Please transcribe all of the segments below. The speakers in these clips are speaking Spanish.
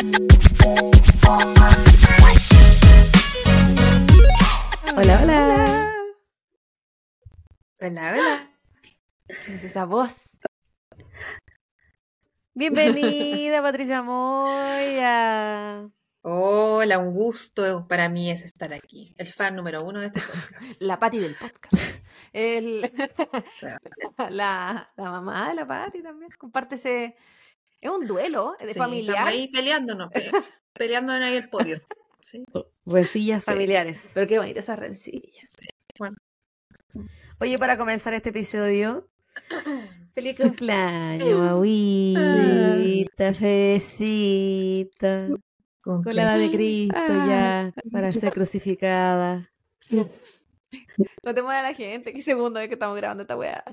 Hola, hola. Hola, hola. Es esa voz. Bienvenida, Patricia Moya. Hola, un gusto para mí es estar aquí. El fan número uno de este podcast. La Pati del podcast. El- la, la mamá de la Pati también. Comparte ese. Es un duelo de Sí, familiar. Estamos ahí peleándonos, pe- peleando en ahí el podio. Sí. Rencillas Sí. familiares. Pero qué bonita esa rencilla. Bueno, Oye, para comenzar este episodio, feliz cumpleaños, agüita, fecita, ¿con con la edad de Cristo Ah. ya, para ser crucificada. No te muera la gente. ¿Qué segundo es que estamos grabando esta weá?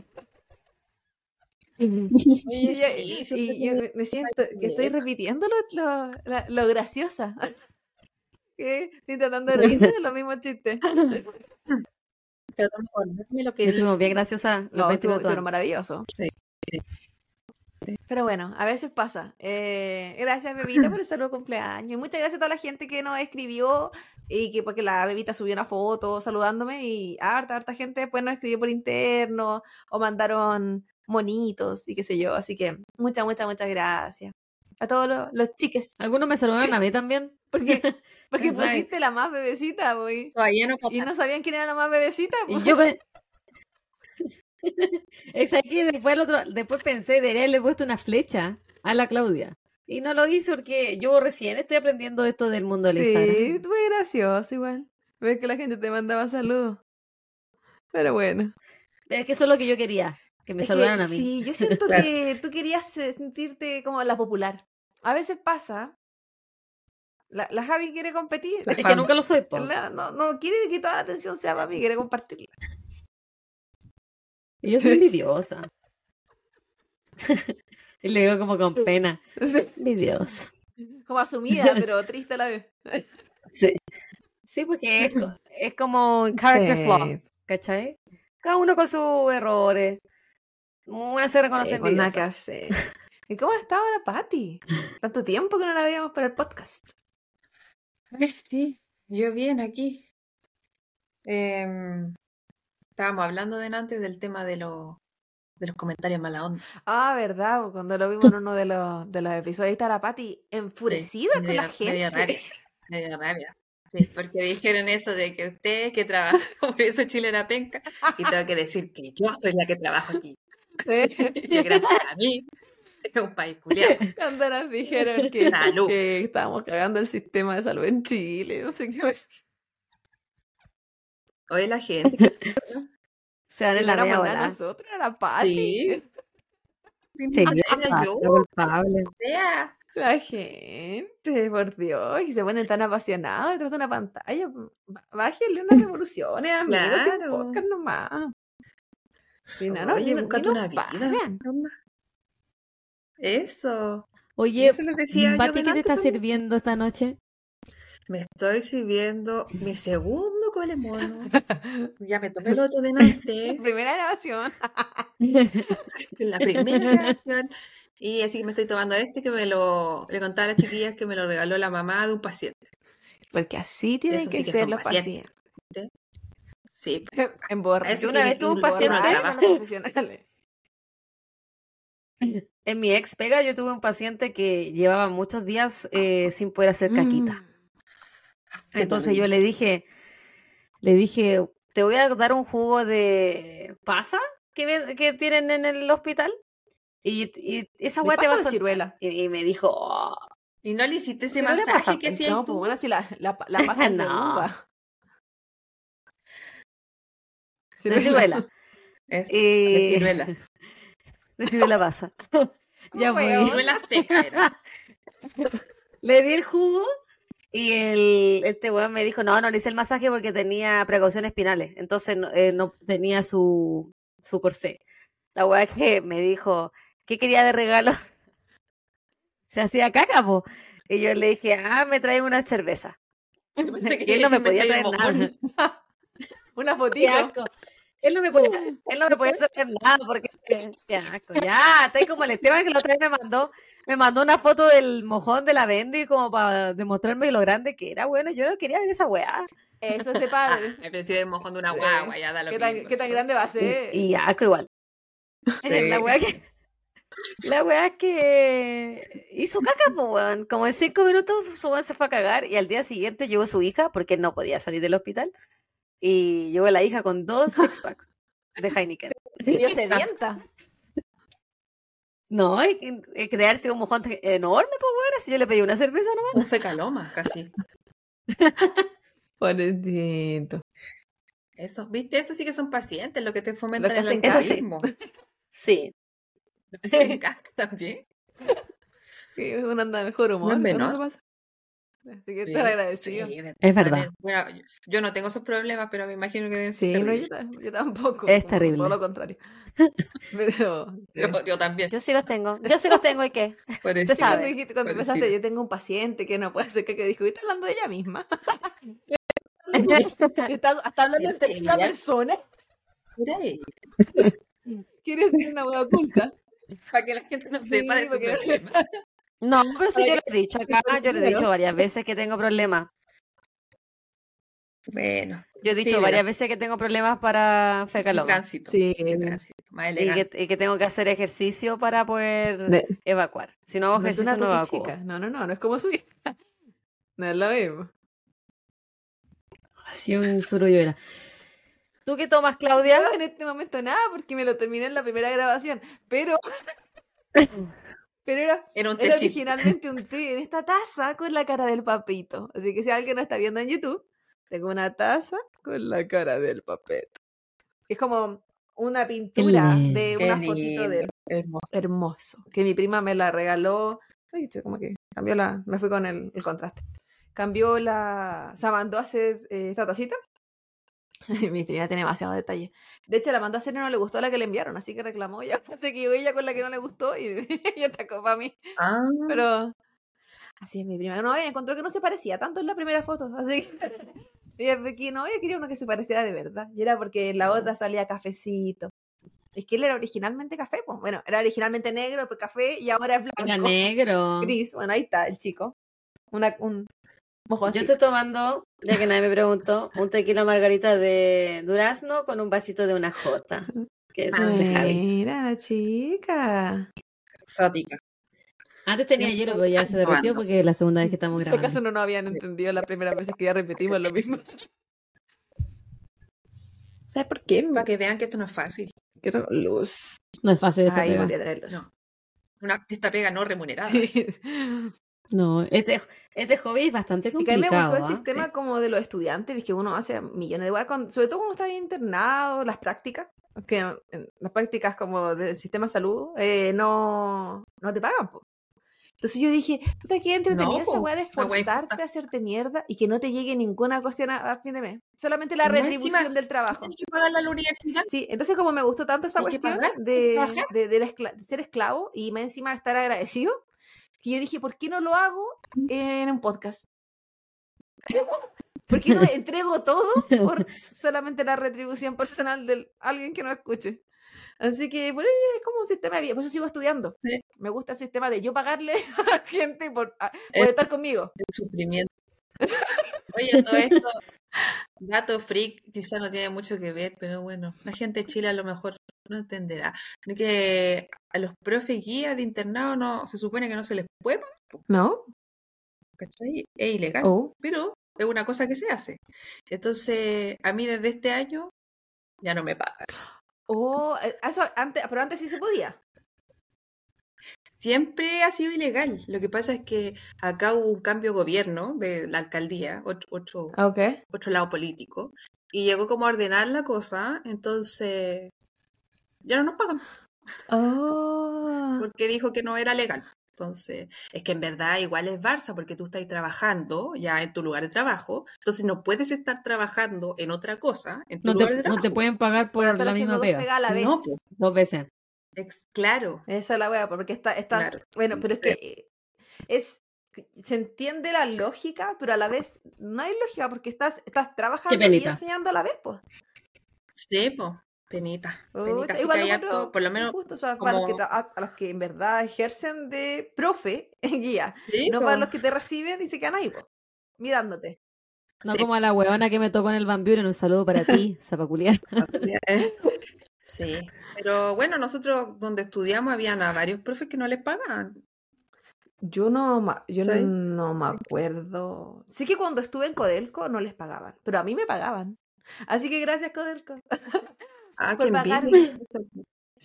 Sí, y yo me- siento que estoy repitiendo lo, lo, lo graciosa. Que Estoy tratando de reírme de los mismos chistes. De acordarme lo que Estuvimos bien graciosa los No, 20 estuvo, estuvo maravilloso. Sí, Pero bueno, a veces pasa. Eh, gracias, Bebita, por el saludo de cumpleaños. Y Muchas gracias a toda la gente que nos escribió y que porque la Bebita subió una foto saludándome y harta, harta gente después nos escribió por interno o mandaron monitos y qué sé yo. Así que muchas, muchas, muchas gracias. A todos los, los chiques. Algunos me saludaron a mí también. Porque, porque Exacto. pusiste la más bebecita, güey. Todavía no Y cachaste. no sabían quién era la más bebecita. Y pues. yo pe- es aquí, después, el otro, después pensé, debería haberle puesto una flecha a la Claudia. Y no lo hice porque yo recién estoy aprendiendo esto del mundo del Sí, Instagram. fue gracioso igual. Ver que la gente te mandaba saludos. Pero bueno. Es que eso es lo que yo quería, que me Es que saludaran a mí. Sí, yo siento Claro. que tú querías sentirte como la popular. A veces pasa. La, la Javi quiere competir. Es que nunca lo soy, po. No, no, no quiere que toda la atención sea para mí, quiere compartirla. Y yo soy envidiosa. y le digo como con pena. Envidiosa. Como asumida, pero triste a la vez. Sí. Sí, porque es, es como un character flaw, ¿cachai? Cada uno con sus errores. Una se reconoce sí, pues nada que hacer. ¿Y cómo ha estado la Patti? Tanto tiempo que no la veíamos para el podcast. Ay, sí, yo bien aquí. Em, estábamos hablando delante del tema de, los de los comentarios mala onda. Ah, verdad, cuando lo vimos en uno de los, de los episodios, ahí está la Patti enfurecida Sí, con la gente. Me dio rabia, me dio rabia. Sí, porque dijeron eso de que ustedes que trabajan, por eso Chile era penca, y tengo que decir que yo soy la que trabajo aquí. Sí. Que gracias a mí es un país culiado. Cuando nos dijeron que, estábamos cagando el sistema de salud en Chile, no sé qué. Oye, la gente. que- Se van en la media bola. nosotros, era la Patti. Sí. Sí, Era yo, la culpable. o sea, La gente, por Dios, y se ponen tan apasionados detrás de una pantalla. Bá- Bájenle unas revoluciones, amigos, Claro. podcast nomás. Y no, no, Oye, ni búscate nos una vida. pagan. ¿qué onda? Eso. Oye, Eso les decía yo Pati, ¿qué te está también. sirviendo esta noche? Me estoy sirviendo mi segundo colemono. Ya me tomé el otro delante. Primera grabación. la primera grabación. Y así que me estoy tomando este que me lo. Le contaba a las chiquillas que me lo regaló la mamá de un paciente. Porque así tienen Eso que sí que ser los pacientes. pacientes. Sí. En Yo una vez tuve un paciente-. En mi ex pega yo tuve un paciente que llevaba muchos días eh, sin poder hacer caquita. Mm. Entonces yo le dije, le dije, te voy a dar un jugo de pasa que, que tienen en el hospital. Y, y esa ¿De weá te va a pasa soltar". ciruela? Y, y me dijo, "Oh". Y no le hiciste ese Sí, masaje pasa, que hacías No, pues bueno, si la, la, la pasan de No. De ciruela. Es- Y- de ciruela. De ciruela pasa. ya weón. Ciruela seca era. Le di el jugo y el, este weón me dijo, no, no le hice el masaje porque tenía precauciones espinales. Entonces no, eh, no tenía su, su corsé. La weá que me dijo, ¿qué quería de regalo? Se hacía caca, po. Y yo le dije, ah, me trae una cerveza. Yo pensé que Y él no me podía traer nada. Una fotito. asco. Él no me podía, él no me podía hacer nada porque qué asco. Ya, está ahí como el Esteban que la otra vez me mandó, me mandó una foto del mojón de la Bendy como para demostrarme lo grande que era. Bueno, yo no quería ver esa weá. Eso es de padre. Me pensé de mojón de una Sí. guagua, ya da lo ¿Qué tan, mismo, qué tan sí. grande va a ser? Y asco igual. Sí. La weá que. La weá que hizo caca, po, weón. Como en cinco minutos su weón se fue a cagar y al día siguiente llegó su hija porque él no podía salir del hospital. Y llegó la hija con dos six packs de Heineken. Yo sedienta. No, hay que crearse un mojón enorme, pues bueno, si yo le pedí una cerveza nomás. Un fecaloma, casi. Pobrecito. Eso, ¿viste? Eso sí que son pacientes, lo que te fomentan que el. Eso sí. alcoholismo. Sí. Los que hacen caca también. Sí, uno anda de mejor humor. No es menor. Así que Sí, estar agradecido. sí, Sí, de- Es verdad. Bueno, yo- no tengo esos problemas, pero me imagino que deben ser no, yo, tampoco. Es terrible. Todo lo contrario. Pero. sí. Yo, yo también. Yo sí los tengo. Yo sí los tengo y qué. Se. Sí, cuando, sabe. dijiste, cuando Parecido. empezaste, yo tengo un paciente que no puede hacer que dijo, ¿estás hablando de ella misma? ¿Está, está hablando en tercera Ella. persona? Ahí, ¿Quieres decir una hueá oculta? Para que la gente no Sí, sepa de su problema. No, pero sí yo lo he dicho acá, yo le he dicho varias veces que tengo problemas. Bueno, Yo he dicho Sí, varias veces que tengo problemas para fecaloma. tránsito. Sí. tránsito. Más Y que, y que tengo que hacer ejercicio para poder De- evacuar. Si no hago no ejercicio, no evacuo. chica. No, no, no, no es como su hija. No es lo mismo. Así un surullo era. ¿Tú qué tomas, Claudia? Yo en este momento nada, porque me lo terminé en la primera grabación. Pero. Pero era, Era un era originalmente un té en esta taza con la cara del papito. Así que si alguien no está viendo en YouTube, tengo una taza con la cara del papito. Es como una pintura lindo. de una fotito de hermoso. hermoso. Que mi prima me la regaló. Ay, como que cambió la. Me fui con el, el contraste. Cambió la. Se mandó a hacer eh, esta tacita. mi prima tiene demasiado detalle. De hecho, la mandó a hacer y no le gustó la que le enviaron, así que reclamó. Ya se quedó ella con la que no le gustó y, y atacó para mí. Ah, Pero. Así es mi prima. No, ella encontró que no se parecía tanto en la primera foto. Así que. Que no, ella quería uno que se pareciera de verdad. Y era porque la otra salía cafecito. Es que él era originalmente café, pues. Bueno, era originalmente negro, pues café, y ahora es blanco. Era negro. Gris. Bueno, ahí está el chico. Una, un Yo estoy tomando, ya que nadie me preguntó, un tequila margarita de durazno con un vasito de una jota. Que es Ah. Mira, chica. exótica. Antes tenía hielo, pero ya se derritió porque es la segunda vez que estamos En su grabando. caso no nos habían entendido la primera vez que ya repetimos lo mismo. ¿Sabes por qué? Para que vean que esto no es fácil. Quiero luz. No es fácil esta Ahí pega. voy a traer luz. No. Una, esta pega no remunerada. Sí. No, este, este hobby es bastante Y que a mí me complicado. gustó el ¿ah? sistema como de los estudiantes, ves que uno hace millones de weas, con- sobre todo cuando está bien internado, las prácticas, que en las prácticas como del sistema de salud eh, no, no te pagan. po. Entonces yo dije, puta, qué entretenido No, esa wea de esforzarte a hacerte mierda y que no te llegue ninguna cuestión a, a fin de mes. Solamente la retribución encima, del trabajo. Tienes que pagarle a la universidad. Sí, entonces como me gustó tanto esa cuestión pagar de, de, de de ser esclavo y más encima estar agradecido, que yo dije, ¿por qué no lo hago en un podcast? ¿Por qué no entrego todo por solamente la retribución personal de alguien que no escuche? Así que por ahí es como un sistema de vida, por eso sigo estudiando. Sí. Me gusta el sistema de yo pagarle a gente por, a- por Es- estar conmigo. El sufrimiento. Oye, todo esto, dato freak, quizá no tiene mucho que ver, pero bueno, la gente de Chile a lo mejor no entenderá. Que a los profes guías de internado no, se supone que no se les puede, pagar, ¿No? ¿cachai? Es ilegal, Oh. pero es una cosa que se hace. Entonces, a mí desde este año ya no me pagan. Oh, eh, eso antes, pero antes sí se podía. Siempre ha sido ilegal. Lo que pasa es que acá hubo un cambio de gobierno de la alcaldía, otro, otro, Ok. otro lado político, y llegó como a ordenar la cosa, entonces ya no nos pagan, Oh. porque dijo que no era legal. Entonces, es que en verdad igual es Barça, porque tú estás trabajando ya en tu lugar de trabajo, entonces no puedes estar trabajando en otra cosa, en tu No lugar te, de no trabajo. te pueden pagar por la misma dos pega. pegas a la vez. No, po. Dos veces. Ex- claro, Esa es la wea, porque está, estás, Claro. bueno, pero es que eh, es, se entiende la lógica, pero a la vez no hay lógica porque estás, estás trabajando y enseñando a la vez, pues. sí, po. Penita. Penita. Así que igual hay lo harto, por lo menos. injusto, o sea, para los que a, a los que en verdad ejercen de profe en guía, Sí, no para los que te reciben y se quedan ahí, po, mirándote. No Sí. como a la huevona que me tocó en el Van Buren. Un saludo para ti, zapaculiar. Sí. Pero bueno, nosotros donde estudiamos habían a varios profes que no les pagan. Yo no, yo ¿Sí? no me acuerdo. Sí que cuando estuve en Codelco no les pagaban, pero a mí me pagaban. Así que gracias, Codelco. Ah, Por qué pagarme.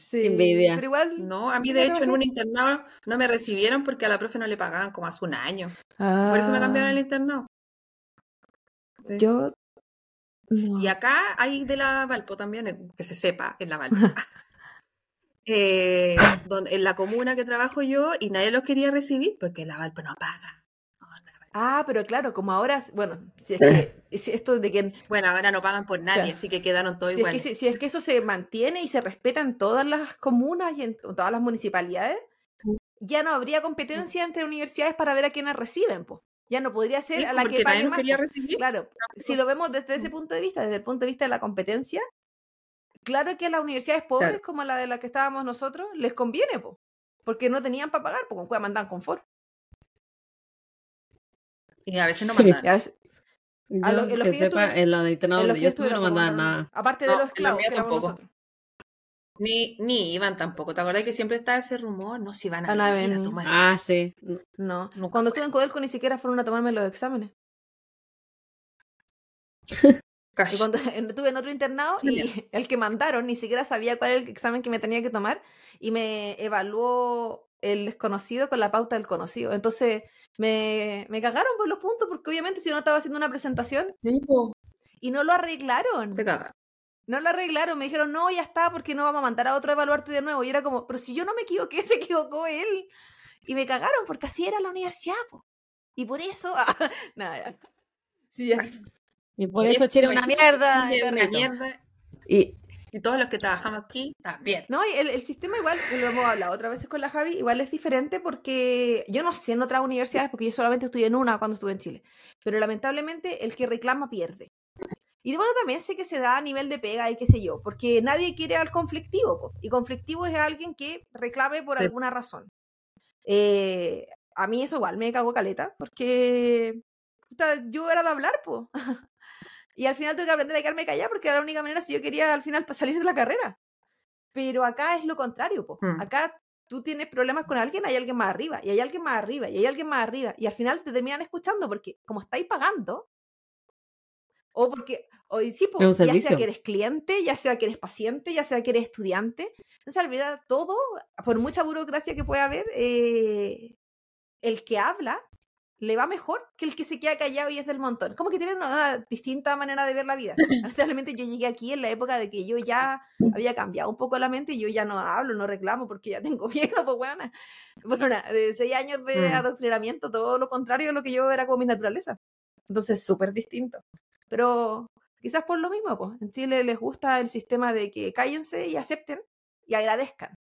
Sí, envidia. Pero igual. No, a mí de hecho en un internado no me recibieron porque a la profe no le pagaban como hace un año. Por eso me cambiaron el Ah, internado. Sí. Yo. no. Y acá hay de la Valpo también, eh, que se sepa, en la Valpo. Eh, donde, en la comuna que trabajo yo y nadie los quería recibir porque la Valpo no paga. Ah, pero claro, como ahora, bueno, si es que si esto de que Bueno, ahora no pagan por nadie, Claro. así que quedaron todos si es que, iguales. si, si es que eso se mantiene y se respeta en todas las comunas y en todas las municipalidades, ya no habría competencia entre universidades para ver a quiénes reciben, pues. Ya no podría ser Sí, a la que nadie pague más. quería recibir. Claro, si lo vemos desde ese punto de vista, desde el punto de vista de la competencia, claro que a las universidades pobres, Claro. como la de la que estábamos nosotros, les conviene, po, porque no tenían para pagar, porque con mandan confort. Y a veces no mandan. A veces- A lo- que que sepa, en la de los donde yo estuve no mandaban nada. Aparte No, de los en los esclavos que tampoco. Ni, ni iban tampoco. ¿Te acordás que siempre estaba ese rumor? No, si van a venir a tomar. Ah, sí. No. Cuando fue. estuve en Codelco ni siquiera fueron a tomarme los exámenes. Y cuando estuve en otro internado y el que mandaron ni siquiera sabía cuál era el examen que me tenía que tomar y me evaluó el desconocido con la pauta del conocido. Entonces me, me cagaron por los puntos porque obviamente si yo no estaba haciendo una presentación Sí, po. y no lo arreglaron. Te cagas. No lo arreglaron, me dijeron, no, ya está, porque no vamos a mandar a otro a evaluarte de nuevo. Y era como, pero si yo no me equivoqué, se equivocó él. Y me cagaron porque así era la universidad, po. Y por eso, nada, ya. Sí, ya. Y por eso eso una mierda. Una mierda. Y, Y todos los que trabajamos aquí también. No, y el, el sistema igual, lo hemos hablado otras veces con la Javi, igual es diferente porque yo no sé en otras universidades, porque yo solamente estudié en una cuando estuve en Chile, pero lamentablemente el que reclama pierde. Y bueno, también sé que se da a nivel de pega y qué sé yo, porque nadie quiere al conflictivo, po, y conflictivo es alguien que reclame por Sí. alguna razón. Eh, a mí eso igual me cagó caleta, porque puta, yo era de hablar, pues. Y al final tuve que aprender a quedarme callada porque era la única manera si yo quería al final salir de la carrera. Pero acá es lo contrario, po. Mm. Acá tú tienes problemas con alguien, hay alguien más arriba, y hay alguien más arriba, y hay alguien más arriba, y al final te terminan escuchando porque como estáis pagando, o porque, o sí, po, ya sea que eres cliente, ya sea que eres paciente, ya sea que eres estudiante, entonces al mirar todo, por mucha burocracia que pueda haber, eh, el que habla le va mejor que el que se queda callado y es del montón. Como que tienen una distinta manera de ver la vida. Lamentablemente yo llegué aquí en la época de que yo ya había cambiado un poco la mente y yo ya no hablo, no reclamo porque ya tengo miedo, pues buena. Bueno, de seis años de Mm. adoctrinamiento, todo lo contrario de lo que yo era como mi naturaleza. Entonces, súper distinto. Pero quizás por lo mismo, pues, en Chile les gusta el sistema de que cállense y acepten y agradezcan.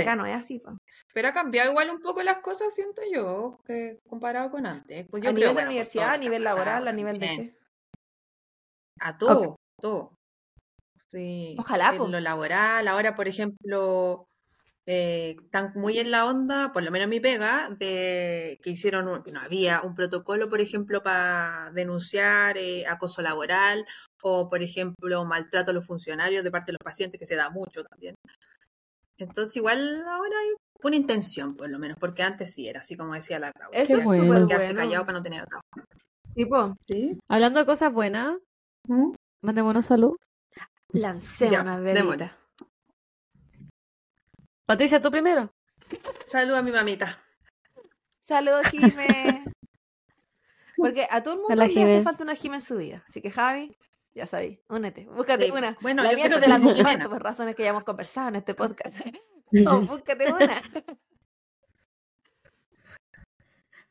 Acá Sí. no es así, pues. Pero ha cambiado igual un poco las cosas, siento yo, que comparado con antes. Pues yo a creo, nivel de bueno, universidad, a nivel laboral, a nivel de qué. A todo, todo. Sí, Ojalá, en po. lo laboral, ahora, por ejemplo, eh, están muy en la onda, por lo menos mi pega, de que hicieron, un- que no había un protocolo, por ejemplo, para denunciar eh, acoso laboral o, por ejemplo, maltrato a los funcionarios de parte de los pacientes, que se da mucho también. Entonces, igual ahora hay una intención, por lo menos, porque antes sí era así como decía la Clau, Eso es bueno. súper quedarse bueno. callado para no tener atado. Sí, po. ¿Sí? Hablando de cosas buenas, ¿Mm? mandémonos salud. Lancemos una bebida. Patricia, tú primero. Salud a mi mamita. Saludos, Jime. Porque a todo el mundo le hace falta una Jime en su vida. Así que, Javi, ya sabéis, únete. Búscate Sí, una. bueno, la yo mía sé no que te la Jimena. comparto por razones que ya hemos conversado en este podcast. No, búscate una.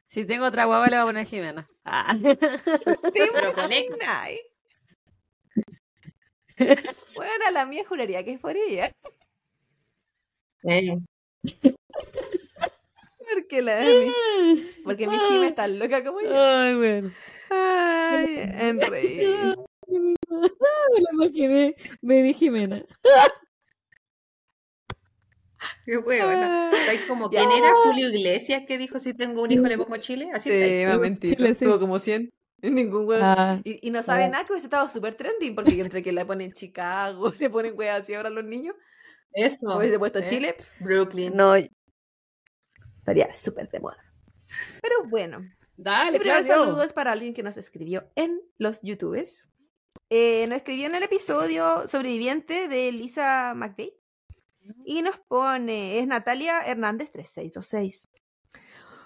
Si tengo otra guagua, le voy a poner Jimena. Ah. ¿Te Pero con imaginas? Bueno, la mía juraría que es por ella. Eh, Porque la de mi, porque mi Jime está loca como yo. Ay, bueno. Ay, en reír. Me lo imaginé. Baby Jimena. Qué huevona. Ah, Estáis como. ¿quién era Julio Iglesias que dijo si tengo un hijo le pongo Chile? Así Sí, estáis. más Chile, mentira. sí. Tuvo como 100. Ningún weón. Ah, Y, y no sabe Ah. nada que hubiese estado súper trending, porque entre que le ponen Chicago, le ponen weas así ahora a los niños, Eso. hubiese puesto sí. Chile, Brooklyn. no, estaría súper de moda. Pero bueno, dale, el primer claro. saludo es para alguien que nos escribió en los YouTubes. Eh, nos escribió en el episodio sobreviviente de Lisa McVeigh y nos pone, es Natalia Hernández 3626.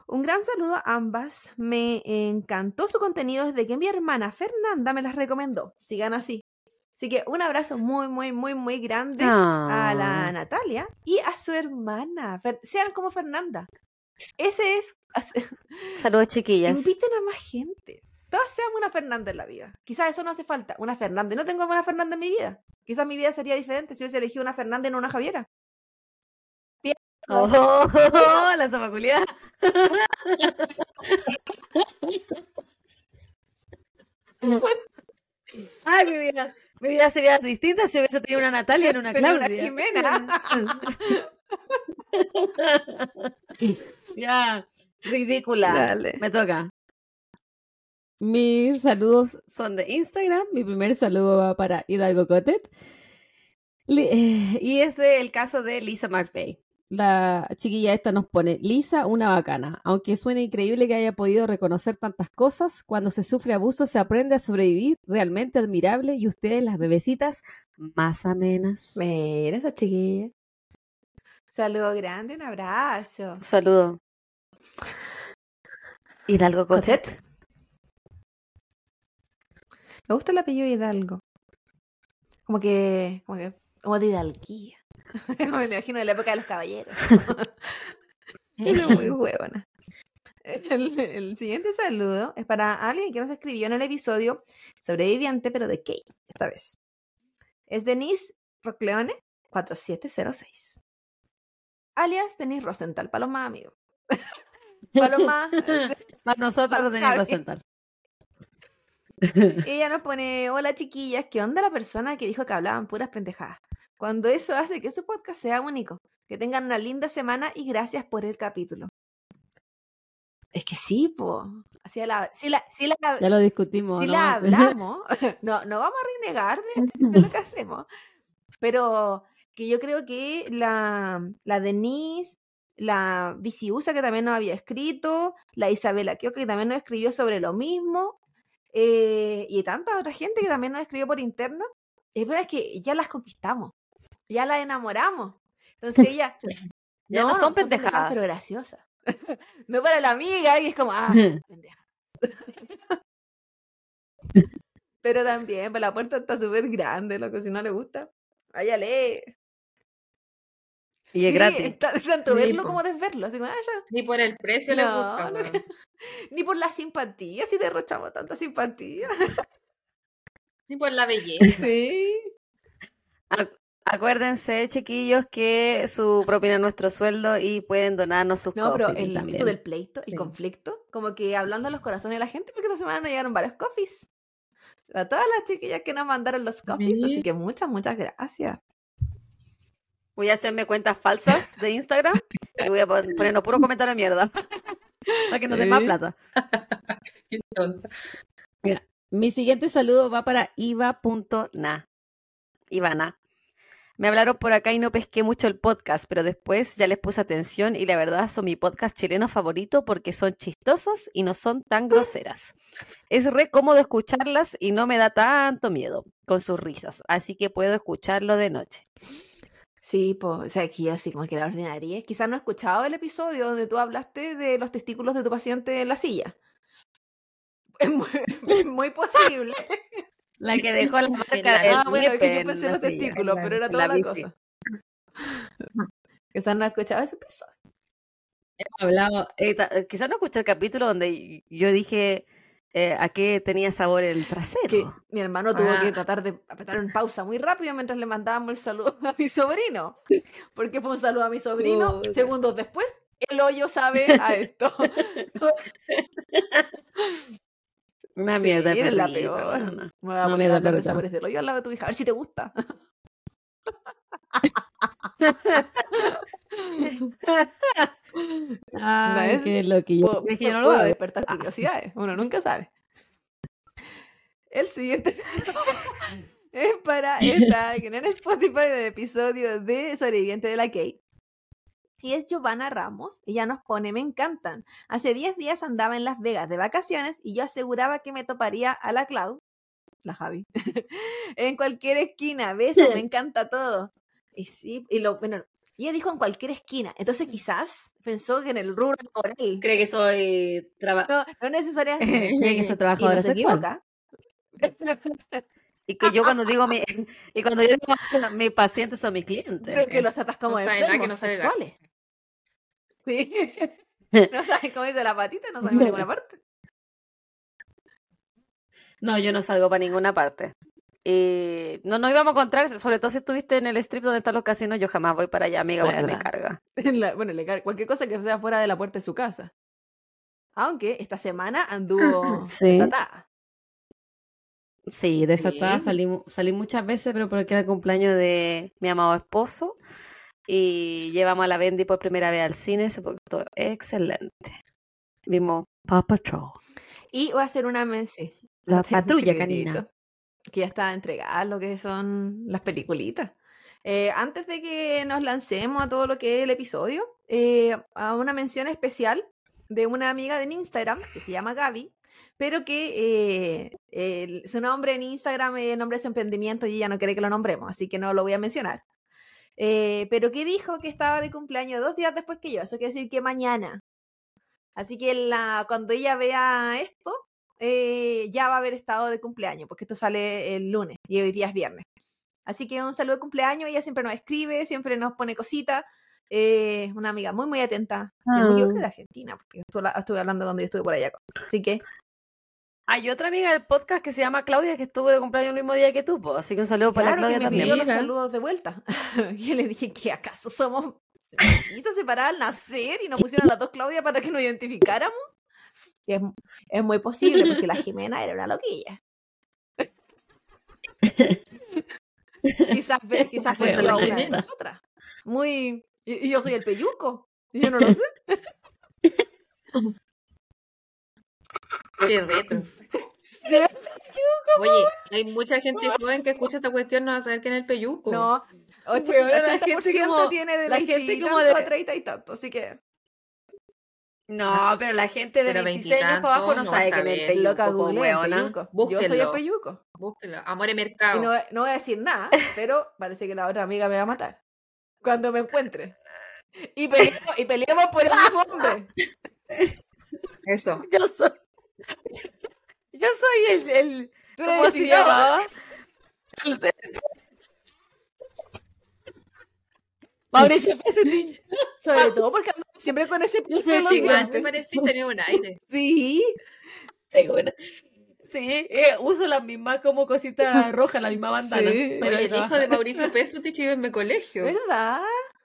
Un gran saludo a ambas. Me encantó su contenido desde que mi hermana Fernanda me las recomendó. Sigan así. Así que un abrazo muy, muy, muy, muy grande a la Ah. Natalia y a su hermana. Sean como Fernanda. Ese es. Saludos, chiquillas. Inviten a más gente. Todas seamos una Fernanda en la vida. Quizás eso no hace falta. Una Fernanda. No tengo una Fernanda en mi vida. Quizás mi vida sería diferente si hubiese elegido una Fernanda y no una Javiera. Oh, la zapaculia. Ay, mi vida. Mi vida sería distinta si hubiese tenido una Natalia en una Tenía una Claudia. Jimena. ya, ridícula. Dale. Me toca. Mis saludos son de Instagram. Mi primer saludo va para Hidalgo Cotet. Eh, y es del caso de Lisa McVeigh. La chiquilla esta nos pone, Lisa, una bacana. Aunque suene increíble que haya podido reconocer tantas cosas, cuando se sufre abuso se aprende a sobrevivir, realmente admirable, y ustedes, las bebecitas, más amenas. Mira esa chiquilla. Saludo grande, un abrazo. Un saludo. Hidalgo Cotet. Me gusta el apellido Hidalgo. Como que, como que, como de hidalguía. Me imagino de la época de los caballeros. Era muy huevona. El, el siguiente saludo es para alguien que nos escribió en el episodio Sobreviviente, pero de Kate, esta vez. Es Denise Rocleone 4706. Alias Denise Rosenthal, amigos. Para los más. Nosotros Javi. sentar. Ella nos pone, hola chiquillas, ¿qué onda la persona que dijo que hablaban puras pendejadas? Cuando eso hace que su podcast sea único. Que tengan una linda semana y gracias por el capítulo. Es que sí, po. Así la, sí la, sí la, Ya lo discutimos. sí ¿no? la hablamos. No, no vamos a renegar de, de lo que hacemos. Pero que yo creo que la, la Denise, la Viciusa, que también nos había escrito, la Isabela Kio, que también nos escribió sobre lo mismo, eh, y tanta otra gente que también nos escribió por interno, es verdad que ya las conquistamos, ya las enamoramos. Entonces ella... Ya no son pendejadas. pero graciosas. no para la amiga, y es como, ah, pendeja. Pero también, pues la puerta está súper grande, lo que si no le gusta, váyale. Y es Sí, gratis. está- tanto verlo como desverlo, así como, ah, ya. Ni por el precio le No, gusta. no weón. que- Ni por la simpatía, si derrochamos tanta simpatía. Ni por la belleza. Sí. Ac- Acuérdense, chiquillos, que su propina es nuestro sueldo y pueden donarnos sus No, pero el también. del pleito, el Sí. conflicto, como que hablando a los corazones de la gente, porque esta semana nos llegaron varios coffees. A todas las chiquillas que nos mandaron los coffees, así que muchas, muchas gracias. Voy a hacerme cuentas falsas de Instagram y voy a pon- ponernos puro comentario de mierda. Para que nos den más plata. Qué tonta. Mi siguiente saludo va para iva.na. Ivana. Me hablaron por acá y no pesqué mucho el podcast, pero después ya les puse atención y la verdad son mi podcast chileno favorito porque son chistosas y no son tan groseras. Es re cómodo escucharlas y no me da tanto miedo con sus risas, así que puedo escucharlo de noche. Sí, pues, o sea, aquí así como que la ordinaria. Quizás no he escuchado el episodio donde tú hablaste de los testículos de tu paciente en la silla. Es muy, es muy posible. La que dejó la marca la- del ah, bueno, es que yo en pensé en los silla. testículos, la- pero era toda la cosa. Quizás no he escuchado ese episodio. Hablaba, eh, ta- quizás no escuché el capítulo donde yo dije eh, a qué tenía sabor el trasero. Que mi hermano tuvo que Ah. tratar de apretar en pausa muy rápido mientras le mandábamos el saludo a mi sobrino. Porque fue un saludo a mi sobrino. Puta. Segundos después, el hoyo sabe a esto. Una mierda. Sí, es la peor. Me voy a No, poner mira, a hablar de claro, sabores del hoyo al lado de tu hija. A ver si te gusta. Ay, es- qué loquillo. Puedo- Es que yo no lo hago. despertar curiosidades. Uno nunca sabe. El siguiente es para esta que en Spotify del episodio de Sobreviviente de la Kate. Y es Giovanna Ramos. Ella nos pone, me encantan. Hace 10 días andaba en Las Vegas de vacaciones y yo aseguraba que me toparía a la Clau, la Javi, en cualquier esquina. Beso, me encanta todo. Y sí, y lo, bueno, ella dijo en cualquier esquina. Entonces quizás pensó que en el rubro laboral. Cree que soy traba- No, no necesariamente. Cree que soy Y trabajadora sexual. equivoca. Y que yo cuando digo mi y cuando yo digo mis pacientes son mis clientes. Creo que los atas como no nada que enfermos no sexuales. Sí. No saben cómo dice la patita, no saben ninguna parte. No, yo no salgo para ninguna parte. Y no nos íbamos a encontrar, sobre todo si estuviste en el strip donde están los casinos, yo jamás voy para allá, amiga, porque me carga. La- bueno, le cae cualquier cosa que sea fuera de la puerta de su casa. Aunque esta semana anduvo Sí. desatada. Sí, desatada Sí. salí, mu- salí muchas veces, pero porque era el cumpleaños de mi amado esposo. Y llevamos a la Bendy por primera vez al cine, se portó excelente. Vimos Paw Patrol, Y voy a hacer una mención. la patrulla canina. Que ya está entregada lo que son las peliculitas. Eh, antes de que nos lancemos a todo lo que es el episodio, eh, a una mención especial de una amiga de Instagram que se llama Gaby, pero que eh, el- su nombre en Instagram es nombre de su emprendimiento y ella no quiere que lo nombremos, así que no lo voy a mencionar. Pero que dijo que estaba de cumpleaños dos días después que yo, eso quiere decir que mañana. Así que cuando ella vea esto, eh, ya va a haber estado de cumpleaños, porque esto sale el lunes y hoy día es viernes. Así que un saludo de cumpleaños, ella siempre nos escribe, siempre nos pone cositas. eh, una amiga muy, muy atenta. Me equivoco, es de Argentina, porque estuve, la- estuve hablando cuando yo estuve por allá. Así que, Hay otra amiga del podcast que se llama Claudia que estuvo de cumpleaños el mismo día que tú, po, así que un saludo para que Claudia me también. pidió los saludos de vuelta. yo le dije que acaso somos hizo separar al nacer y nos pusieron a las dos Claudia para que nos identificáramos. Y es, es muy posible, porque la Jimena era una loquilla. quizás quizás fue la una de nosotras. Muy. Y, y yo soy el peyuco. Y yo no lo sé. Qué retro. Sí, Oye, hay mucha gente joven que escucha esta cuestión, no va a saber quién es el peyuco. No, och- Weona, la 80% gente como- tiene de la 20 gente como de- a 30 y tanto, así que No, pero la gente de Pero 26 años para abajo no sabe a quién es loca google. Yo soy el Búsquenlo. peyuco. Búsquelo. Amor y Y mercado. no, no voy a decir nada, pero parece que la otra amiga me va a matar. Cuando me encuentre. Y peleemos, y peleemos por el mismo hombre. Eso. Yo soy. Yo soy el. el ¿Cómo se llamaba? El de- Mauricio Pesutich. Sobre todo porque siempre con ese Yo soy en los Igual te dientes. parecís, tenía un aire. Sí. Tengo una- Sí, eh, uso la misma como cosita roja, la misma bandana. Sí. Oye, a el hijo de Mauricio Pesutich iba en mi colegio. ¿Verdad?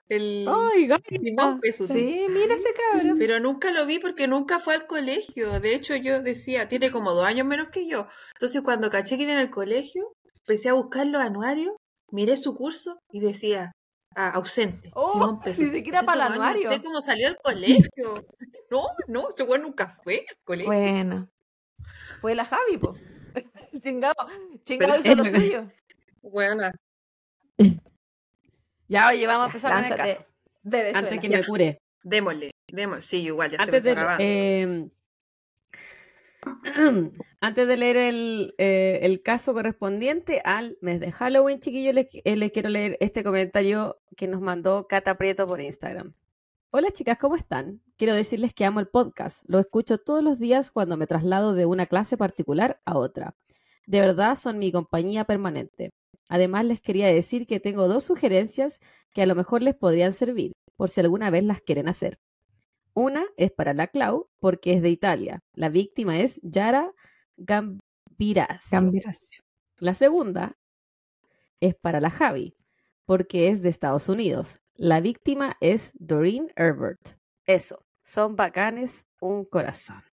El Ay. Simón Pesutich. Sí, mira ese cabrón. Pero nunca lo vi porque nunca fue al colegio. De hecho, yo decía, tiene como dos años menos que yo. Entonces, cuando caché que iba al colegio, empecé a buscar los anuarios, miré su curso y decía, ah, ausente. Oh, Simón ni siquiera para el anuario. No sé cómo salió al colegio. No, no, ese weón nunca fue al colegio. Bueno. Fue la Javi, po. Chingado. Chingado hizo lo suyo. Bueno, Ya, oye, vamos a empezar con el caso. Antes que Ya. me cure. démosle, démosle. Sí, igual, ya se me Antes está de, acabando. eh, antes de leer el, eh, el caso correspondiente al mes de Halloween, chiquillos, les, eh, les quiero leer este comentario que nos mandó Cata Prieto por Instagram. Hola chicas, ¿cómo están? Quiero decirles que amo el podcast. Lo escucho todos los días cuando me traslado de una clase particular a otra. De verdad son mi compañía permanente. Además les quería decir que tengo dos sugerencias que a lo mejor les podrían servir, por si alguna vez las quieren hacer. Una es para la Clau, porque es de Italia. La víctima es Yara Gambirasio. La segunda es para la Javi, porque es de Estados Unidos. La víctima es Doreen Herbert. Eso, son bacanes, un corazón.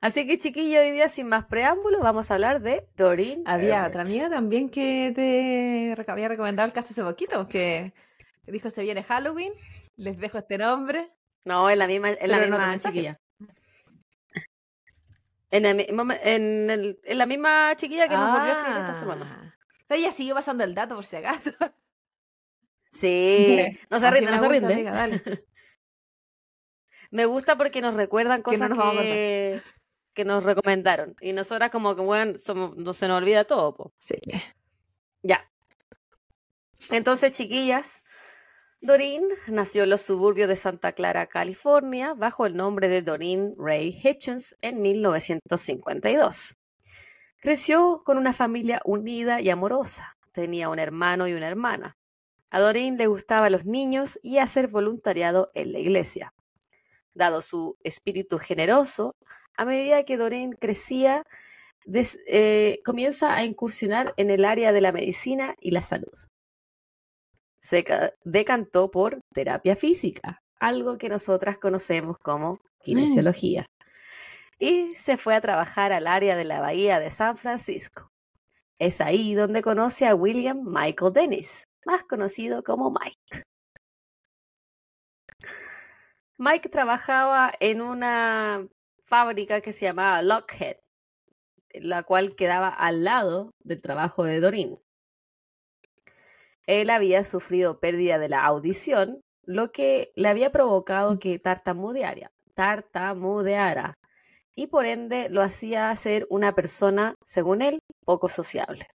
Así que, chiquillo, hoy día sin más preámbulos, vamos a hablar de Doreen. Había Herbert. otra amiga también que te había recomendado el caso hace poquito, que dijo se viene Halloween, les dejo este nombre. No, es la misma, es la misma chiquilla. En, en el- en la misma chiquilla que nos volvió a escribir esta semana. Ah. Ella sigue pasando el dato por si acaso. Sí, no se rinde, no se rinde. amiga, dale. Me gusta porque nos recuerdan Que no cosas nos que, que nos recomendaron. Y nosotras como que, bueno, somos- no se nos olvida todo, po. Sí. Ya. Entonces, chiquillas, Doreen nació en los suburbios de Santa Clara, California, bajo el nombre de Doreen Ray Hitchens en 1952. Creció con una familia unida y amorosa. Tenía un hermano y una hermana. A Doreen le gustaban los niños y hacer voluntariado en la iglesia. Dado su espíritu generoso, a medida que Doreen crecía, eh, comienza a incursionar en el área de la medicina y la salud. Se ca- decantó por terapia física, algo que nosotras conocemos como kinesiología. Y se fue a trabajar al área de la bahía de San Francisco. Es ahí donde conoce a William Michael Dennis, más conocido como Mike. Mike trabajaba en una fábrica que se llamaba Lockheed, la cual quedaba al lado del trabajo de Doreen. Él había sufrido pérdida de la audición, lo que le había provocado que tartamudeara, tartamudeara, y por ende lo hacía ser una persona, según él, poco sociable.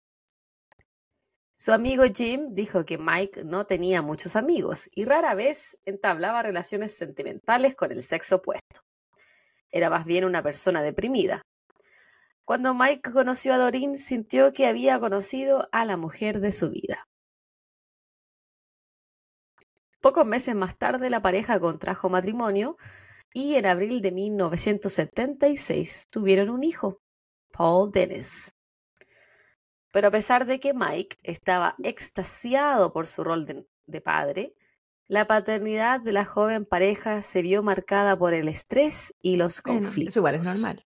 Su amigo Jim dijo que Mike no tenía muchos amigos y rara vez entablaba relaciones sentimentales con el sexo opuesto. Era más bien una persona deprimida. Cuando Mike conoció a Doreen, sintió que había conocido a la mujer de su vida. Pocos meses más tarde, la pareja contrajo matrimonio y en abril de 1976 tuvieron un hijo, Paul Dennis. Pero a pesar de que Mike estaba extasiado por su rol de, de padre, la paternidad de la joven pareja se vio marcada por el estrés y los Bueno, conflictos. eso igual es normal.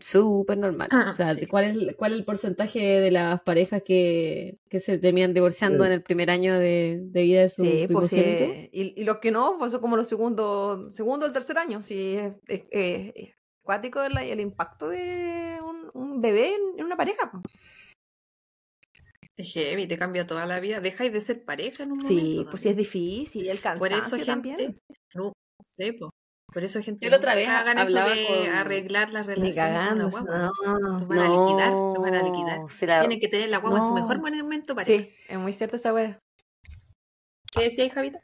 Súper normal. Ah, O sea, sí. ¿cuál, es, ¿cuál es el porcentaje de las parejas que, que se terminan divorciando en el primer año de, de vida de su Sí, pues sí, y, y los que no, pues son como los segundos, segundo o el tercer año. Sí, es, es- es- es cuático el, el impacto de un, un bebé en, en una pareja. Es heavy, te cambia toda la vida. Dejáis de ser pareja en un Sí, momento. pues sí es difícil, el Por eso, cansancio gente, también. no sé, po. Por eso, gente, la otra vez hagan eso de arreglar las relaciones con cagando, guagua. no. Los van a liquidar, los van a liquidar. No, la- Tienen que tener la guagua en su mejor No. momento para Sí, es muy cierto esa wea. ¿Qué decías, Javita?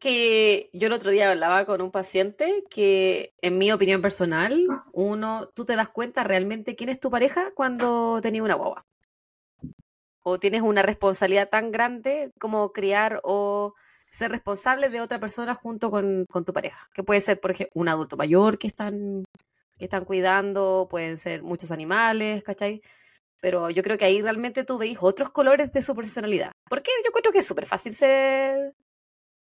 que yo el otro día hablaba con un paciente que, en mi opinión personal, uno, tú te das cuenta realmente quién es tu pareja cuando tenías una guagua. O tienes una responsabilidad tan grande como criar o ser responsable de otra persona junto con, con tu pareja. Que puede ser, por ejemplo, un adulto mayor que están, que están cuidando, pueden ser muchos animales, ¿cachai? Pero yo creo que ahí realmente tú veis otros colores de su personalidad. Porque yo creo que es súper fácil ser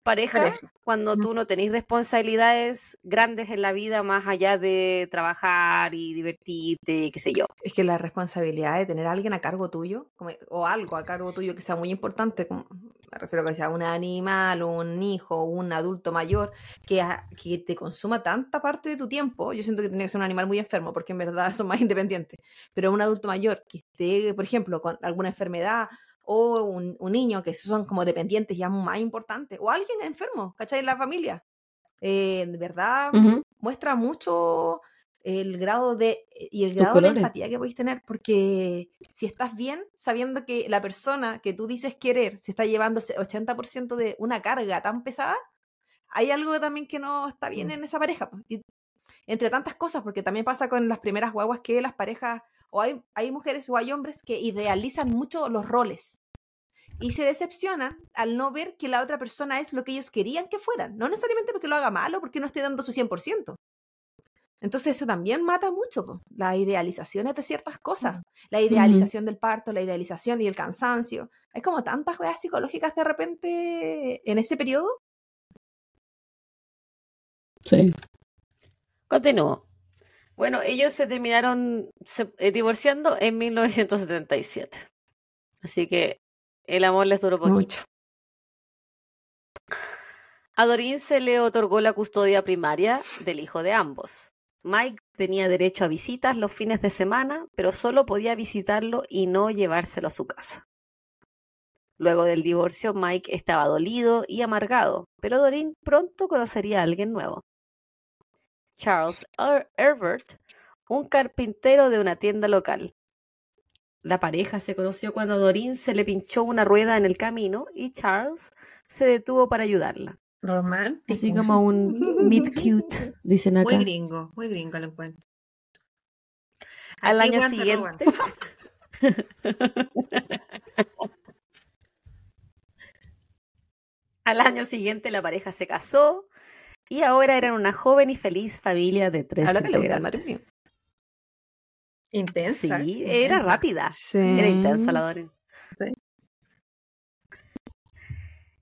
pareja, Pareja. cuando tú no tenés responsabilidades grandes en la vida más allá de trabajar y divertirte, qué sé yo. Es que la responsabilidad de tener a alguien a cargo tuyo, como- o algo a cargo tuyo que sea muy importante, como, me refiero a que sea un animal, un hijo, un adulto mayor, que, a- que te consuma tanta parte de tu tiempo, yo siento que tiene que ser un animal muy enfermo, porque en verdad son más independientes, pero un adulto mayor que esté, por ejemplo, con alguna enfermedad, o un, un niño que son como dependientes ya más importantes, o alguien enfermo, ¿cachai? En la familia. Eh, de verdad, muestra mucho el grado de y el grado de empatía que podéis tener porque si estás bien sabiendo que la persona que tú dices querer se está llevando el 80% de una carga tan pesada hay algo también que no está bien Mm. en esa pareja. Y entre tantas cosas porque también pasa con las primeras guaguas que las parejas o hay, hay mujeres o hay hombres que idealizan mucho los roles y se decepcionan al no ver que la otra persona es lo que ellos querían que fueran. No necesariamente porque lo haga mal o porque no esté dando su 100%. Entonces eso también mata mucho, po, las idealizaciones de ciertas cosas. La idealización del parto, la idealización y el cansancio. Hay como tantas cosas psicológicas de repente en ese periodo. Sí. Continúo. Bueno, ellos se terminaron se- eh, divorciando en 1977. Así que el amor les duró poquito. Mucho. A Doreen se le otorgó la custodia primaria del hijo de ambos. Mike tenía derecho a visitas los fines de semana, pero solo podía visitarlo y no llevárselo a su casa. Luego del divorcio, Mike estaba dolido y amargado, pero Doreen pronto conocería a alguien nuevo. Charles Er- Herbert, un carpintero de una tienda local. La pareja se conoció cuando a Doreen se le pinchó una rueda en el camino y Charles se detuvo para ayudarla. Romántico. Así como un meet cute, dicen acá. Muy gringo, muy gringo lo encuentro. Al Aquí, año siguiente. Al año siguiente la pareja se casó y ahora eran una joven y feliz familia de tres Habla que integrantes. Intensa. Sí, era rápida. Sí. Era intensa la Doreen. Sí.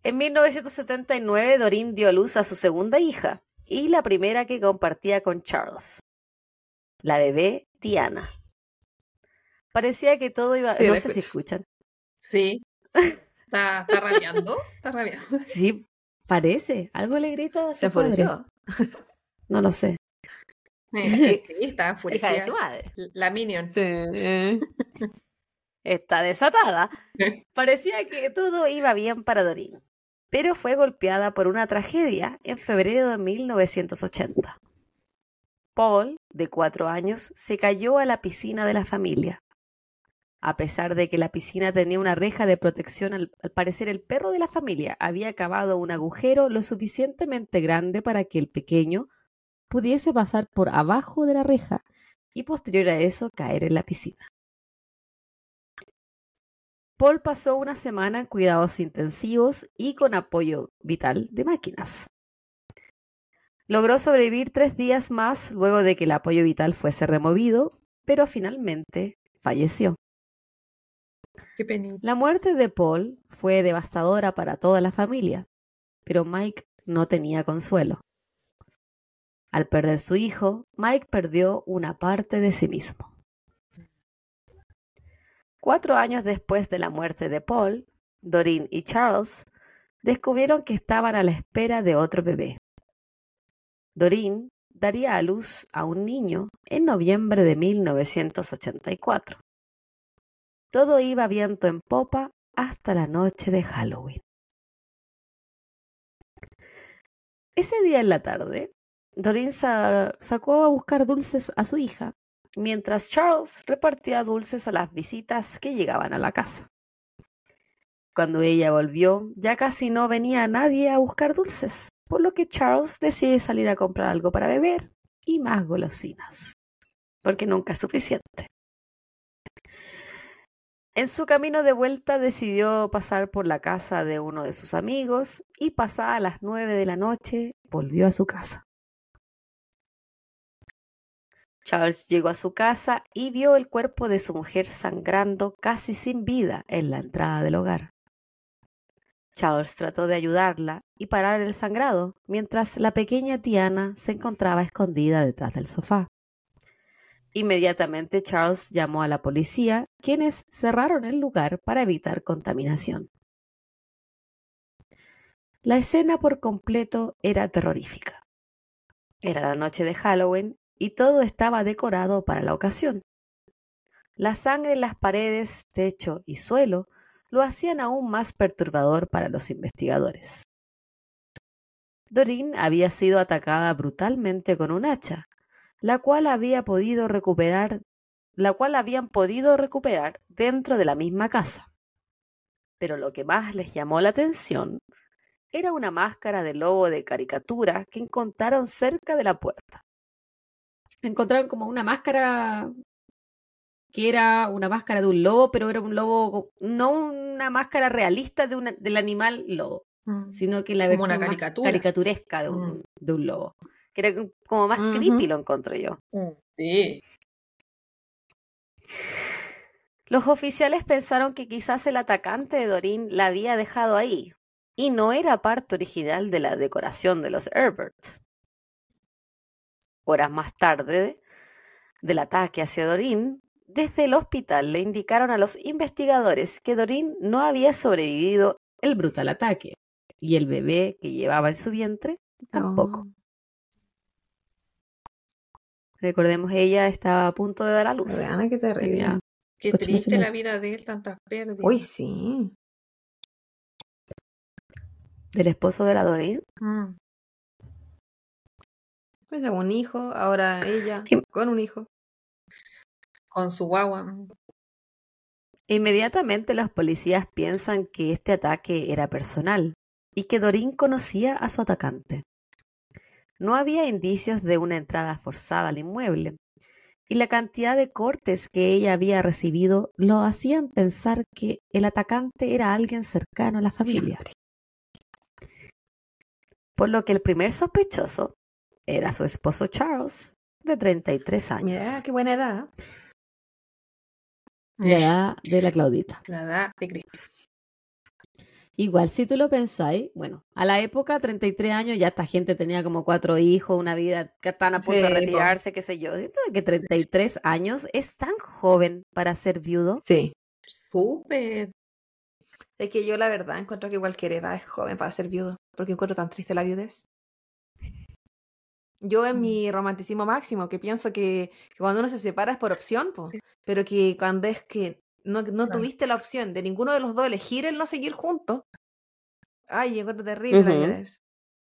En 1979, Doreen dio a luz a su segunda hija y la primera que compartía con Charles, la bebé Diana. Parecía que todo iba... Sí, no sé si escuchan. Sí. Está, está rabiando. Está rabiando. Sí, parece. Algo le grita a su Se padre. enfureció. No lo sé. Está enfurecida. de su madre. La Minion. Sí. Está desatada. Parecía que todo iba bien para Doreen, pero fue golpeada por una tragedia en febrero de 1980. Paul, de cuatro años, se cayó a la piscina de la familia. A pesar de que la piscina tenía una reja de protección, al, parecer el perro de la familia había cavado un agujero lo suficientemente grande para que el pequeño pudiese pasar por abajo de la reja y posterior a eso caer en la piscina. Paul pasó una semana en cuidados intensivos y con apoyo vital de máquinas. Logró sobrevivir tres días más luego de que el apoyo vital fuese removido, pero finalmente falleció. La muerte de Paul fue devastadora para toda la familia, pero Mike no tenía consuelo. Al perder su hijo, Mike perdió una parte de sí mismo. Cuatro años después de la muerte de Paul, Doreen y Charles descubrieron que estaban a la espera de otro bebé. Doreen daría a luz a un niño en noviembre de 1984. Todo iba viento en popa hasta la noche de Halloween. Ese día en la tarde, Doreen sa- sacó a buscar dulces a su hija, mientras Charles repartía dulces a las visitas que llegaban a la casa. Cuando ella volvió, ya casi no venía nadie a buscar dulces, por lo que Charles decide salir a comprar algo para beber y más golosinas, porque nunca es suficiente. En su camino de vuelta decidió pasar por la casa de uno de sus amigos y pasada las nueve de la noche volvió a su casa. Charles llegó a su casa y vio el cuerpo de su mujer sangrando casi sin vida en la entrada del hogar. Charles trató de ayudarla y parar el sangrado, mientras la pequeña Tiana se encontraba escondida detrás del sofá. Inmediatamente Charles llamó a la policía, quienes cerraron el lugar para evitar contaminación. La escena por completo era terrorífica. Era la noche de Halloween y todo estaba decorado para la ocasión. La sangre en las paredes, techo y suelo lo hacían aún más perturbador para los investigadores. Doreen había sido atacada brutalmente con un hacha, la cual había podido recuperar, la cual habían podido recuperar dentro de la misma casa. Pero lo que más les llamó la atención era una máscara de lobo de caricatura que encontraron cerca de la puerta. Encontraron como una máscara que era una máscara de un lobo, pero era un lobo, no una máscara realista de una- del animal lobo, sino que la una versión más caricatura. caricaturesca de un, Mm. de un lobo. Que era como más creepy, lo encontré yo. Mm, Sí. Los oficiales pensaron que quizás el atacante de Doreen la había dejado ahí, y no era parte original de la decoración de los Herbert. Horas más tarde del ataque hacia Dorin, desde el hospital le indicaron a los investigadores que Dorin no había sobrevivido el brutal ataque y el bebé que llevaba en su vientre tampoco. Oh, Recordemos, ella estaba a punto de dar a luz. Vean, qué terrible. Tenía Qué Ocho meses triste la vida de él, tantas pérdidas. Uy, sí. del esposo de la Dorin. Mm. Pues un hijo, ahora ella con un hijo. Con su guagua. Inmediatamente los policías piensan que este ataque era personal y que Dorin conocía a su atacante. No había indicios de una entrada forzada al inmueble, y la cantidad de cortes que ella había recibido lo hacían pensar que el atacante era alguien cercano a la familia. Siempre. Por lo que el primer sospechoso era su esposo Charles, de 33 años, Mira, qué buena edad. la edad de la Claudita. La edad de Cristo. Igual, si tú lo pensáis, bueno, a la época, 33 años, ya esta gente tenía como cuatro hijos, una vida que están a punto de po. retirarse, qué sé yo. Siento que 33 años es tan joven para ser viudo. Sí. Súper. Es que yo la verdad encuentro que cualquier edad es joven para ser viudo, porque encuentro tan triste la viudez. Yo en Mm. mi romanticismo máximo, que pienso que, que cuando uno se separa es por opción, po, pero que cuando es que no, no Claro. tuviste la opción de ninguno de los dos elegir el no seguir juntos, ay, yo encuentro terrible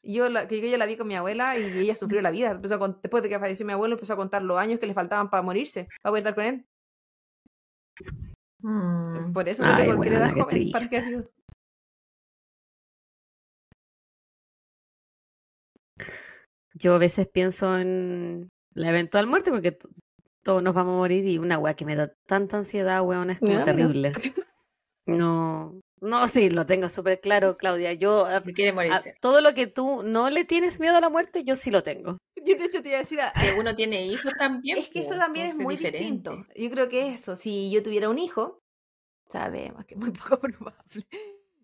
Yo, la, que yo ya la vi con mi abuela y ella sufrió la vida. Empezó con- después de que falleció mi abuelo, empezó a contar los años que le faltaban para morirse, para poder estar con él. Mm. Por eso que Ay, cualquier edad joven viudo. Yo a veces pienso en la eventual muerte porque todos nos vamos a morir y una weá que me da tanta ansiedad, weón, es como mira. terrible. No, no, sí, lo tengo súper claro, Claudia. Yo, a- Que quiere a morirse. todo lo que tú no le tienes miedo a la muerte, yo sí lo tengo. Yo de hecho te iba a decir, a- Que uno tiene hijos también. es que eso también es muy diferente. distinto. Yo creo que eso, si yo tuviera un hijo, sabemos que es muy poco probable,